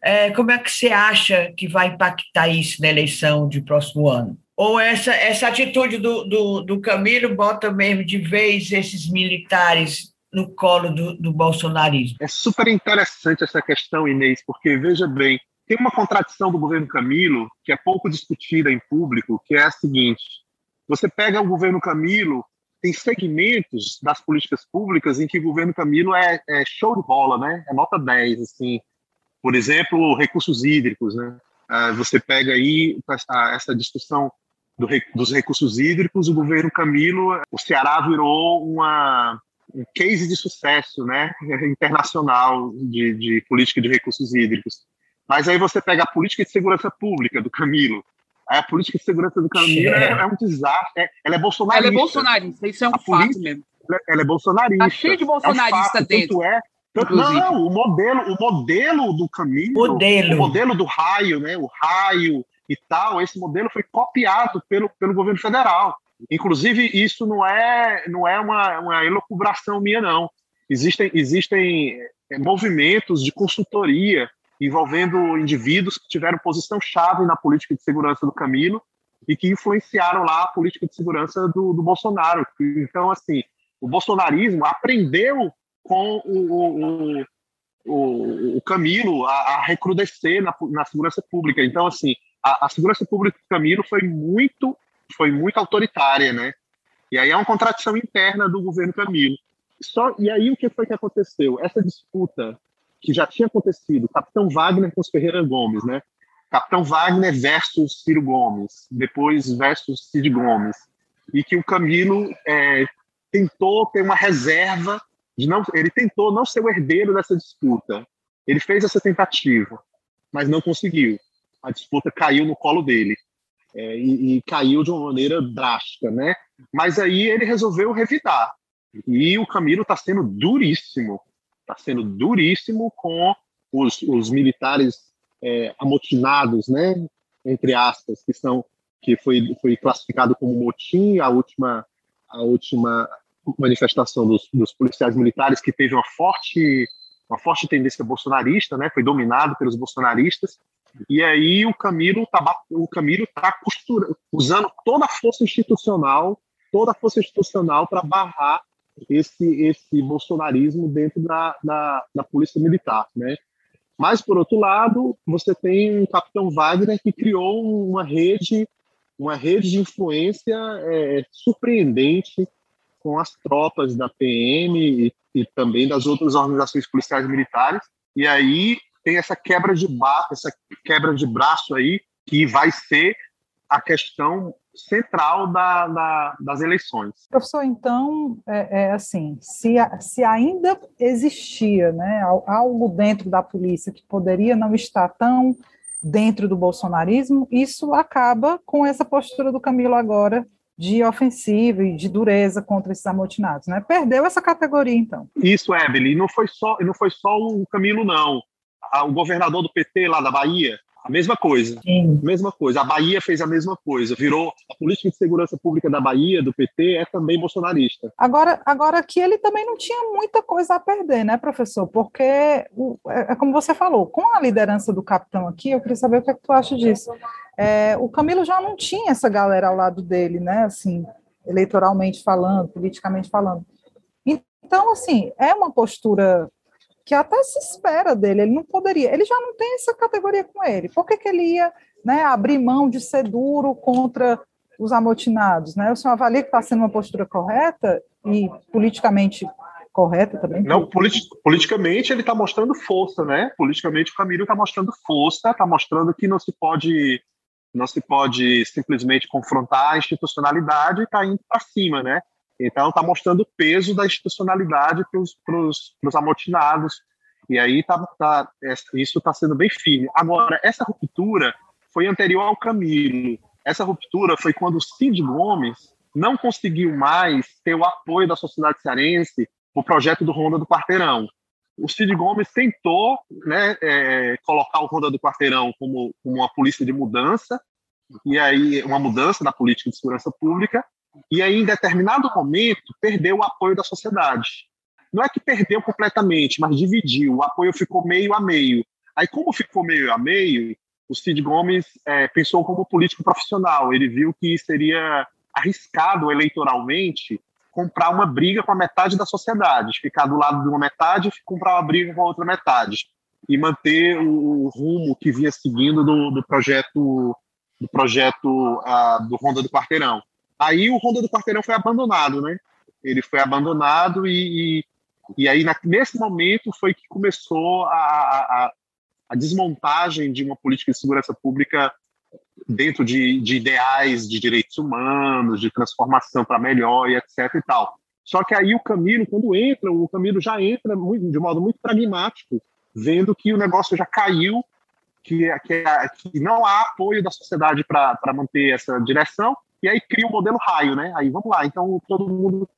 É, como é que você acha que vai impactar isso na eleição de próximo ano? Ou essa, essa atitude do, do, do Camilo bota mesmo de vez esses militares no colo do, do bolsonarismo? É super interessante essa questão, Inês, porque, veja bem, tem uma contradição do governo Camilo que é pouco discutida em público, que é a seguinte: você pega o governo Camilo tem segmentos das políticas públicas em que o governo Camilo é, é show de bola, né? É nota 10, assim. Por exemplo, recursos hídricos, né? Uh, você pega aí essa discussão do, dos recursos hídricos, o governo Camilo, o Ceará virou uma, um case de sucesso né, internacional de, de política de recursos hídricos. Mas aí você pega a política de segurança pública do Camilo, a política de segurança do Camilo é, é um desastre. É, ela é bolsonarista. Ela é bolsonarista, isso é um a fato polícia, mesmo. Ela, ela é bolsonarista. Tá cheio de bolsonarista é um dentro. Tanto é, tanto, não, o modelo, o modelo do Camilo, modelo. o modelo do raio, né, o raio e tal, esse modelo foi copiado pelo, pelo governo federal. Inclusive, isso não é, não é uma, uma elocubração minha, não. existem, existem é, movimentos de consultoria envolvendo indivíduos que tiveram posição chave na política de segurança do Camilo e que influenciaram lá a política de segurança do, do Bolsonaro. Então, assim, o bolsonarismo aprendeu com o, o, o, o Camilo a, a recrudescer na, na, segurança pública. Então, assim, a, a, segurança pública do Camilo foi muito, foi muito autoritária, né? E aí é uma contradição interna do governo Camilo. Só, e aí o que foi que aconteceu? Essa disputa que já tinha acontecido, Capitão Wagner com os Ferreira Gomes, né? Capitão Wagner versus Ciro Gomes, depois versus Cid Gomes, e que o Camilo é, tentou ter uma reserva de não, ele tentou não ser o herdeiro dessa disputa. Ele fez essa tentativa, mas não conseguiu. A disputa caiu no colo dele é, e, e, caiu de uma maneira drástica, né? Mas aí ele resolveu revidar e o Camilo está sendo duríssimo, está sendo duríssimo com os, os militares é, amotinados, né, entre aspas, que são que foi foi classificado como motim a última a última manifestação dos, dos policiais militares que teve uma forte uma forte tendência bolsonarista, né, foi dominado pelos bolsonaristas. E aí o Camilo tá o Camilo tá usando toda a força institucional toda a força institucional para barrar esse esse bolsonarismo dentro da, da, da polícia militar, né? Mas, por outro lado, você tem um capitão Wagner que criou uma rede, uma rede de influência é, surpreendente com as tropas da PM e, e, também das outras organizações policiais militares. E aí tem essa quebra de barco, essa quebra de braço aí, que vai ser a questão central da, da, das eleições. Professor, então, é, é, assim, se, se ainda existia né, algo dentro da polícia que poderia não estar tão dentro do bolsonarismo, isso acaba com essa postura do Camilo agora de ofensiva e de dureza contra esses amotinados, né? Perdeu essa categoria, então. Isso, Evelyn, não foi só, não foi só o Camilo, não. O governador do PT lá da Bahia, a mesma coisa. Sim. Mesma coisa. A Bahia fez a mesma coisa. Virou a política de segurança pública da Bahia, do PT, é também bolsonarista. Agora, agora que ele também não tinha muita coisa a perder, né, professor? Porque o, é, é, como você falou, com a liderança do capitão aqui, eu queria saber o que, é que tu acha disso. É, o Camilo já não tinha essa galera ao lado dele, né? Assim, eleitoralmente falando, politicamente falando. Então, assim, é uma postura que até se espera dele, ele não poderia, ele já não tem essa categoria com ele, por que, que ele ia né, abrir mão de ser duro contra os amotinados? Né? O senhor avalia que está sendo uma postura correta e politicamente correta também? Não, politi politicamente ele está mostrando força, né? Politicamente o Camilo está mostrando força, está mostrando que não se pode não se pode simplesmente confrontar a institucionalidade e está indo para cima, né? Então, está mostrando o peso da institucionalidade para os amotinados. E aí tá, tá, isso está sendo bem firme. Agora, essa ruptura foi anterior ao Camilo. Essa ruptura foi quando o Cid Gomes não conseguiu mais ter o apoio da sociedade cearense o projeto do Ronda do Quarteirão. O Cid Gomes tentou né, é, colocar o Ronda do Quarteirão como, como uma polícia de mudança, e aí uma mudança da política de segurança pública, e aí, em determinado momento, perdeu o apoio da sociedade. Não é que perdeu completamente, mas dividiu. O apoio ficou meio a meio. Aí, como ficou meio a meio, o Cid Gomes é, pensou como político profissional. Ele viu que seria arriscado eleitoralmente comprar uma briga com a metade da sociedade, ficar do lado de uma metade e comprar uma briga com a outra metade e manter o, rumo que vinha seguindo do, do projeto do projeto uh, do Ronda do Quarteirão. Aí o Ronda do Quarteirão foi abandonado, né? Ele foi abandonado e, e, e aí na, nesse momento foi que começou a, a, a, desmontagem de uma política de segurança pública dentro de, de ideais de direitos humanos, de transformação para melhor e etc e tal. Só que aí o Camilo, quando entra, o Camilo já entra muito, de modo muito pragmático, vendo que o negócio já caiu, que, que, que não há apoio da sociedade para manter essa direção, e aí cria o modelo raio, né? Aí vamos lá, então todo mundo.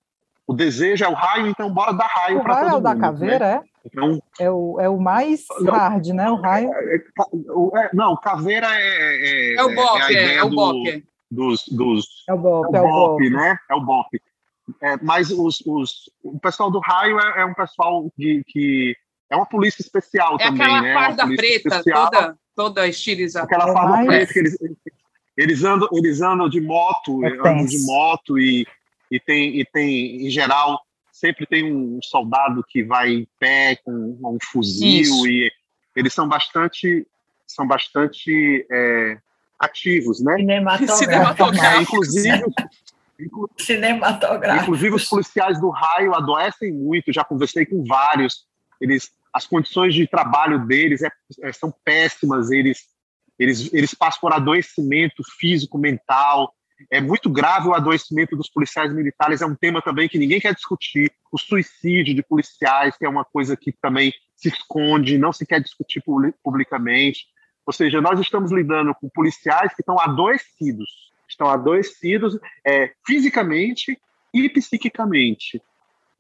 O desejo é o raio, então bora dar raio para todo mundo. O raio é o da caveira, né? é? Então, é, o, é o mais não, hard, né? O raio. É, é, não, caveira é. É, é o bop, é, é, o bop. Dos, dos, é o bop, é o bop, né? É o bop. É, mas os, os, o pessoal do raio é, é um pessoal de, que é uma polícia especial é também, aquela né? farda preta, especial, toda, toda estilizada. Aquela farda preta que eles, eles andam, eles andam de moto, É andam de moto e, e tem e tem em geral sempre tem um soldado que vai em pé com um fuzil Isso. e eles são bastante são bastante é, ativos, né? Cinematográfico. Cinematográfico. É, inclusive inclu- Cinematográfico. Inclusive, os policiais do raio adoecem muito, já conversei com vários. Eles, as condições de trabalho deles é, é- são péssimas, eles, eles, eles passam por adoecimento físico, mental. É muito grave o adoecimento dos policiais militares, é um tema também que ninguém quer discutir. O suicídio de policiais, que é uma coisa que também se esconde, não se quer discutir publi- publicamente. Ou seja, nós estamos lidando com policiais que estão adoecidos, estão adoecidos é, fisicamente e psiquicamente.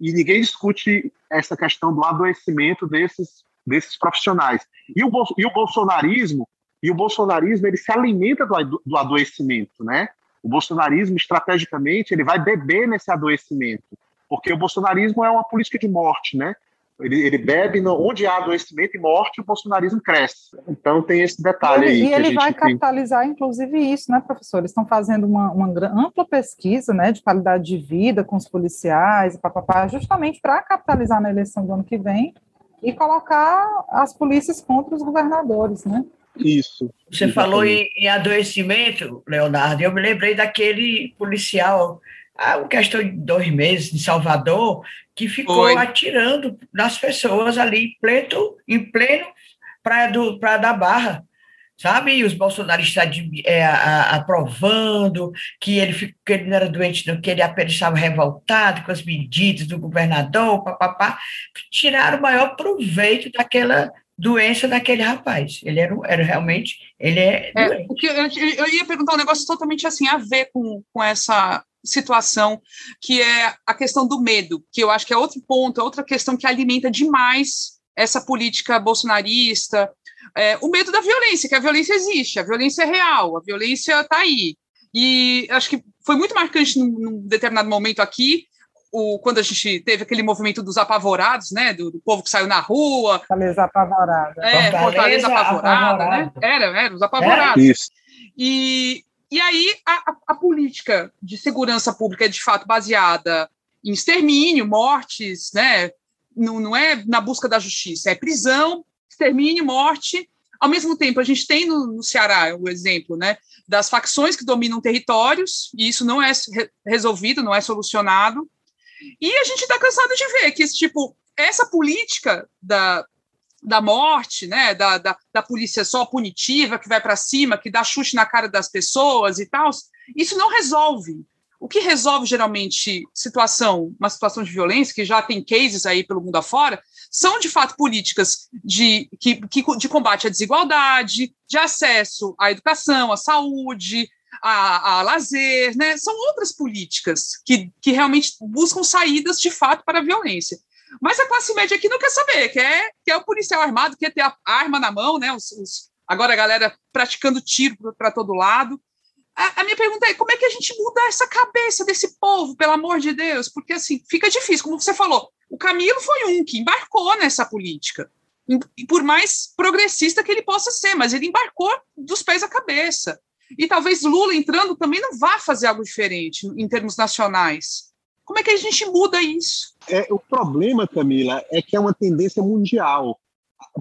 E ninguém discute essa questão do adoecimento desses, desses profissionais. E o, e o bolsonarismo, e o bolsonarismo ele se alimenta do, do adoecimento, né? O bolsonarismo, estrategicamente, ele vai beber nesse adoecimento, porque o bolsonarismo é uma política de morte, né? Ele, ele bebe no, onde há adoecimento e morte, o bolsonarismo cresce. Então tem esse detalhe E aí. ele, e ele vai tem. capitalizar, inclusive, isso, né, professor? Eles estão fazendo uma, uma ampla pesquisa né, de qualidade de vida com os policiais, papapá, justamente para capitalizar na eleição do ano que vem e colocar as polícias contra os governadores, né? Isso. Você falou em, em adoecimento, Leonardo, eu me lembrei daquele policial, há uma questão de dois meses, em Salvador, que ficou Foi. atirando nas pessoas ali, em pleno, em pleno Praia, do, Praia da Barra, sabe? E os bolsonaristas é, aprovando que ele, que ele não era doente, não, que ele apenas estava revoltado com as medidas do governador, papapá. Tiraram o maior proveito daquela doença daquele rapaz. Ele era, era realmente, ele é, É, o que eu, eu ia perguntar um negócio totalmente assim a ver com, com essa situação, que é a questão do medo, que eu acho que é outro ponto, é outra questão que alimenta demais essa política bolsonarista, é, o medo da violência, que a violência existe, a violência é real, a violência está aí. E acho que foi muito marcante num, num determinado momento aqui, o, quando a gente teve aquele movimento dos apavorados, né, do, do povo que saiu na rua, Fortaleza apavorada. é, Fortaleza Fortaleza apavorada, né? apavorada. Era, era, os apavorados. Isso. E, e aí a, a- a política de segurança pública é de fato baseada em extermínio, mortes, né? Não, não é na busca da justiça, é prisão, extermínio, morte. Ao mesmo tempo, a gente tem no, no Ceará o exemplo né, das facções que dominam territórios, e isso não é re- resolvido, não é solucionado. E a gente está cansado de ver que esse tipo, essa política da, da morte, né, da, da, da polícia só punitiva, que vai para cima, que dá chute na cara das pessoas e tal, isso não resolve. O que resolve geralmente situação, uma situação de violência, que já tem cases aí pelo mundo afora, são de fato políticas de, que, que, de combate à desigualdade, de acesso à educação, à saúde, a, a lazer, né? São outras políticas que, que realmente buscam saídas de fato para a violência. Mas a classe média aqui não quer saber, quer, quer o policial armado, quer ter a arma na mão, né? Os, os- agora a galera praticando tiro para todo lado. A, a minha pergunta é como é que a gente muda essa cabeça desse povo, pelo amor de Deus? Porque assim, fica difícil, como você falou. O Camilo foi um que embarcou nessa política. E por mais progressista que ele possa ser, mas ele embarcou dos pés à cabeça. E talvez Lula entrando também não vá fazer algo diferente em termos nacionais. Como é que a gente muda isso? É, o problema, Camila, é que é uma tendência mundial.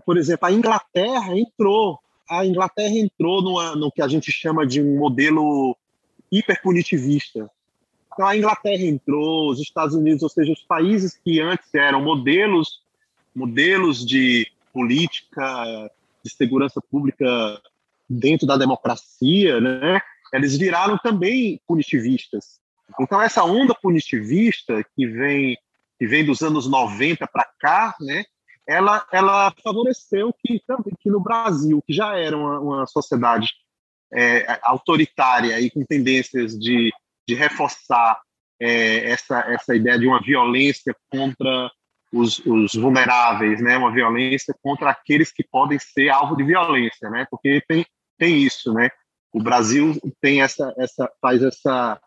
Por exemplo, a Inglaterra entrou, a Inglaterra entrou numa, no que a gente chama de um modelo hiperpunitivista. Então, a Inglaterra entrou, os Estados Unidos, ou seja, os países que antes eram modelos, modelos de política de segurança pública dentro da democracia, né? Eles viraram também punitivistas. Então, essa onda punitivista que vem, que vem dos anos 90 para cá, né, ela, ela favoreceu que, que no Brasil, que já era uma, uma sociedade é, autoritária e com tendências de, de reforçar é, essa, essa ideia de uma violência contra os, os, vulneráveis, né, uma violência contra aqueles que podem ser alvo de violência, né, porque tem, tem isso, né, o Brasil tem essa, essa faz essa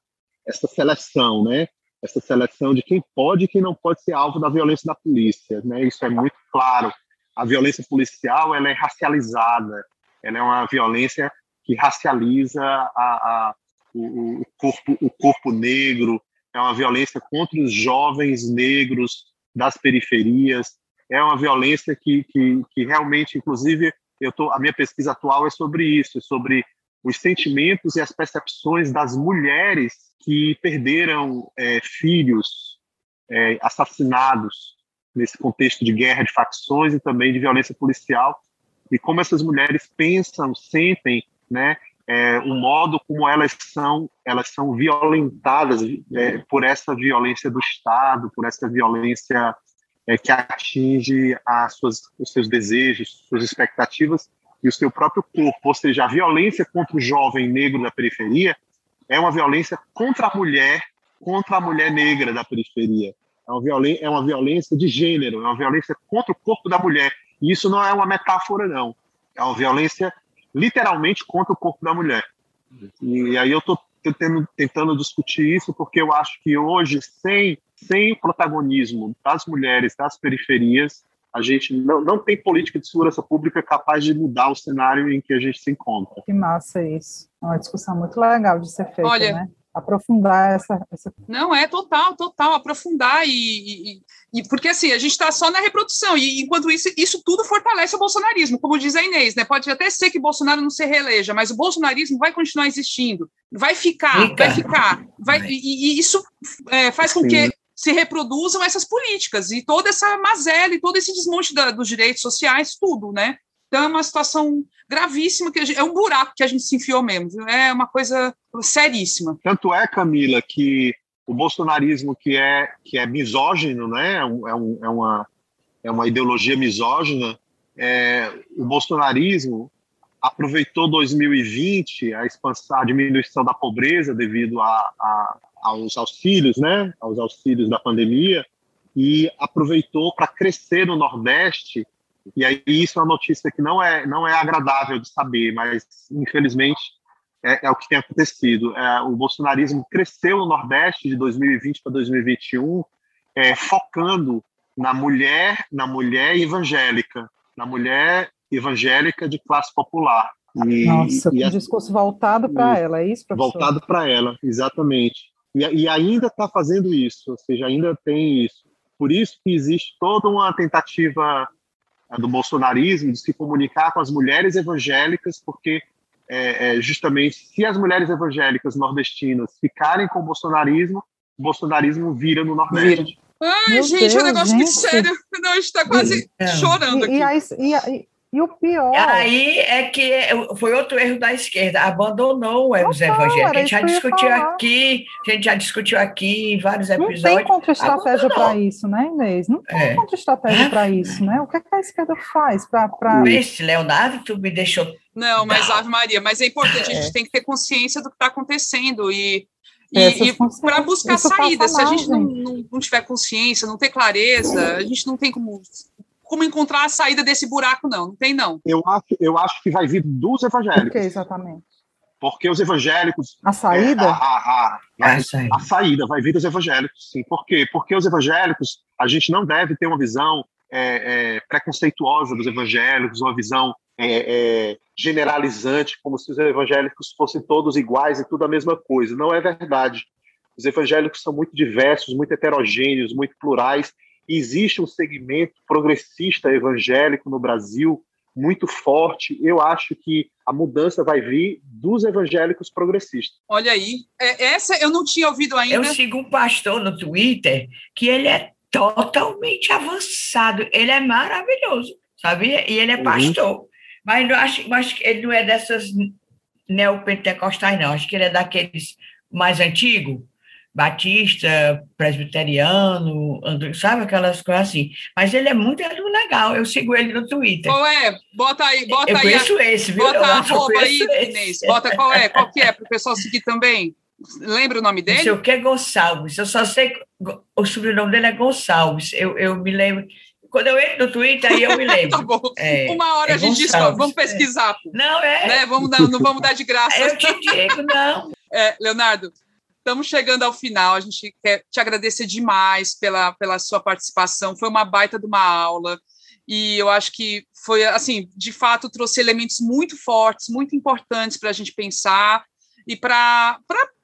essa seleção, né? essa seleção de quem pode e quem não pode ser alvo da violência da polícia, né? Isso é muito claro. A violência policial ela é racializada, ela é uma violência que racializa a, a, o, o, corpo, o corpo negro, é uma violência contra os jovens negros das periferias, é uma violência que, que, que realmente, inclusive, eu tô, a minha pesquisa atual é sobre isso, é sobre os sentimentos e as percepções das mulheres que perderam é, filhos é, assassinados nesse contexto de guerra de facções e também de violência policial. E como essas mulheres pensam, sentem, né, é, o modo como elas são elas são violentadas é, por essa violência do Estado, por essa violência é, que atinge as suas, os seus desejos, suas expectativas e o seu próprio corpo. Ou seja, a violência contra o jovem negro da periferia é uma violência contra a mulher, contra a mulher negra da periferia. É uma, violência, é uma violência de gênero, é uma violência contra o corpo da mulher. E isso não é uma metáfora, não. É uma violência literalmente contra o corpo da mulher. E aí eu estou tentando, tentando discutir isso porque eu acho que hoje, sem, sem o protagonismo das mulheres das periferias, a gente não, não tem política de segurança pública capaz de mudar o cenário em que a gente se encontra. Que massa isso. É uma discussão muito legal de ser feita, Olha, né? Aprofundar essa, essa, Não, é total, total, aprofundar e, e, e porque assim, a gente está só na reprodução, e enquanto isso, isso tudo fortalece o bolsonarismo, como diz a Inês, né? Pode até ser que Bolsonaro não se reeleja, mas o bolsonarismo vai continuar existindo, vai ficar, Fica. vai ficar, vai, e, e isso é, faz com Sim. que se reproduzam essas políticas e toda essa mazela e todo esse desmonte da, dos direitos sociais, tudo, né? Então é uma situação gravíssima, que gente, é um buraco que a gente se enfiou mesmo, viu? é uma coisa seríssima. Tanto é, Camila, que o bolsonarismo que é, que é misógino, né? é, um, é, é uma, é uma ideologia misógina, é, o bolsonarismo aproveitou 2020, a expansão, a diminuição da pobreza devido a, a, aos auxílios, né? aos auxílios da pandemia, e aproveitou para crescer no Nordeste e aí isso é uma notícia que não é não é agradável de saber, mas infelizmente é, é o que tem acontecido. É, o bolsonarismo cresceu no Nordeste de 2020 para 2021, é, focando na mulher, na mulher evangélica, na mulher evangélica de classe popular. E, Nossa, e um a, discurso voltado para ela, é isso, professor? Voltado para ela, exatamente. E, e ainda está fazendo isso, ou seja, ainda tem isso. Por isso que existe toda uma tentativa do bolsonarismo, de se comunicar com as mulheres evangélicas, porque é, é, justamente se as mulheres evangélicas nordestinas ficarem com o bolsonarismo, o bolsonarismo vira no Nordeste. Vira. Ai, Meu gente, Deus, é um negócio gente. muito sério. Não, a gente está quase chorando aqui. E, e, e o pior. Aí é que foi outro erro da esquerda, abandonou os evangélicos. A gente já discutiu aqui, a gente já discutiu aqui em vários episódios. Não tem contra-estratégia para isso, né, Inês? Não tem é. contra-estratégia para isso, né? O que, é que a esquerda faz para. Pra... Esse Leonardo, tu me deixou. Não, mas Ave Maria, mas é importante, a gente é. tem que ter consciência do que está acontecendo e. E, e para buscar saída, se a gente não, não, não tiver consciência, não ter clareza, a gente não tem como como encontrar a saída desse buraco, não. Não tem, não. Eu acho, eu acho que vai vir dos evangélicos. Por que exatamente? Porque os evangélicos. A saída? É, a, a, a, a, saída vai vir dos evangélicos, sim. Por quê? Porque os evangélicos, a gente não deve ter uma visão é, é, preconceituosa dos evangélicos, uma visão é, é, generalizante, como se os evangélicos fossem todos iguais e tudo a mesma coisa. Não é verdade. Os evangélicos são muito diversos, muito heterogêneos, muito plurais, existe um segmento progressista evangélico no Brasil muito forte. Eu acho que a mudança vai vir dos evangélicos progressistas. Olha aí, é, essa eu não tinha ouvido ainda. Eu sigo um pastor no Twitter que ele é totalmente avançado, ele é maravilhoso, sabia? E ele é uhum. pastor. Uhum. Mas eu acho, acho que ele não é dessas neopentecostais, não. Acho que ele é daqueles mais antigos batista, presbiteriano, sabe aquelas coisas assim. Mas ele é muito legal, eu sigo ele no Twitter. Qual é? Bota aí, bota eu aí. Conheço a, esse, viu? Bota a arroba aí, Inês. Bota qual é, qual que é, para o pessoal seguir também. Lembra o nome dele? Não sei o que é Gonçalves, eu só sei o sobrenome dele é Gonçalves, eu, eu me lembro... Quando eu entro no Twitter, aí eu me lembro. tá bom. É, Uma hora é a gente descobre. Vamos pesquisar. Pô. Não, é. Né? Vamos dar, não vamos dar de graça. Eu te digo, não. É, Leonardo, estamos chegando ao final. A gente quer te agradecer demais pela, pela sua participação. Foi uma baita de uma aula. E eu acho que foi, assim, de fato, trouxe elementos muito fortes, muito importantes para a gente pensar e para,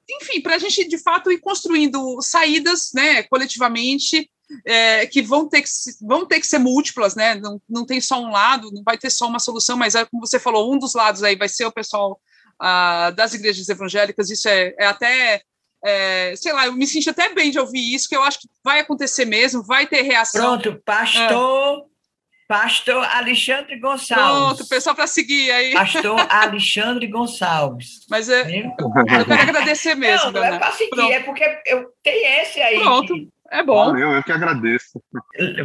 enfim, para a gente, de fato, ir construindo saídas, né, coletivamente, é, que vão ter que, vão ter que ser múltiplas, né? Não, não tem só um lado, não vai ter só uma solução, mas é como você falou, um dos lados aí vai ser o pessoal ah, das igrejas evangélicas, isso é, é até é, sei lá, eu me sinto até bem de ouvir isso, que eu acho que vai acontecer mesmo, vai ter reação. Pronto, pastor, é. pastor Alexandre Gonçalves. Pronto, pessoal para seguir aí. Pastor Alexandre Gonçalves. Mas é, eu quero agradecer mesmo. Não, não é para seguir, Pronto. é porque eu tenho esse aí. Pronto. Que é bom. Valeu, eu que agradeço.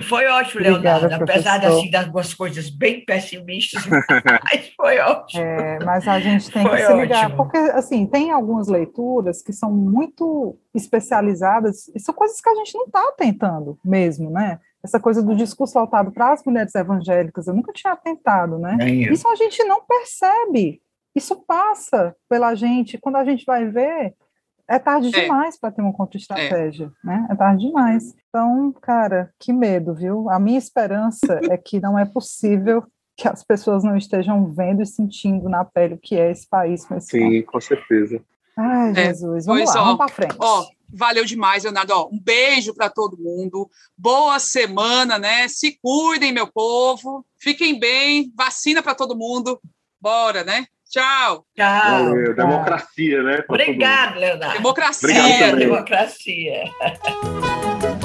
Foi ótimo, Leonardo. Obrigada, apesar de, assim, das duas coisas bem pessimistas, mas foi ótimo. É, mas a gente tem foi que se ligar, ótimo. porque assim, tem algumas leituras que são muito especializadas, e são coisas que a gente não está tentando mesmo, né? Essa coisa do discurso voltado para as mulheres evangélicas, eu nunca tinha tentado, né? Isso a gente não percebe. Isso passa pela gente, quando a gente vai ver, é tarde é. demais para ter uma contra-estratégia, é. né? É tarde demais. Então, cara, que medo, viu? A minha esperança é que não é possível que as pessoas não estejam vendo e sentindo na pele o que é esse país com esse Sim, com certeza. Ai, é, Jesus, vamos pois, lá, ó, vamos para frente. Ó, valeu demais, Leonardo. Ó, um beijo para todo mundo. Boa semana, né? Se cuidem, meu povo. Fiquem bem. Vacina para todo mundo. Bora, né? Tchau. Tchau. Valeu. Democracia, né? Obrigado, Leonardo. Democracia. Obrigado democracia.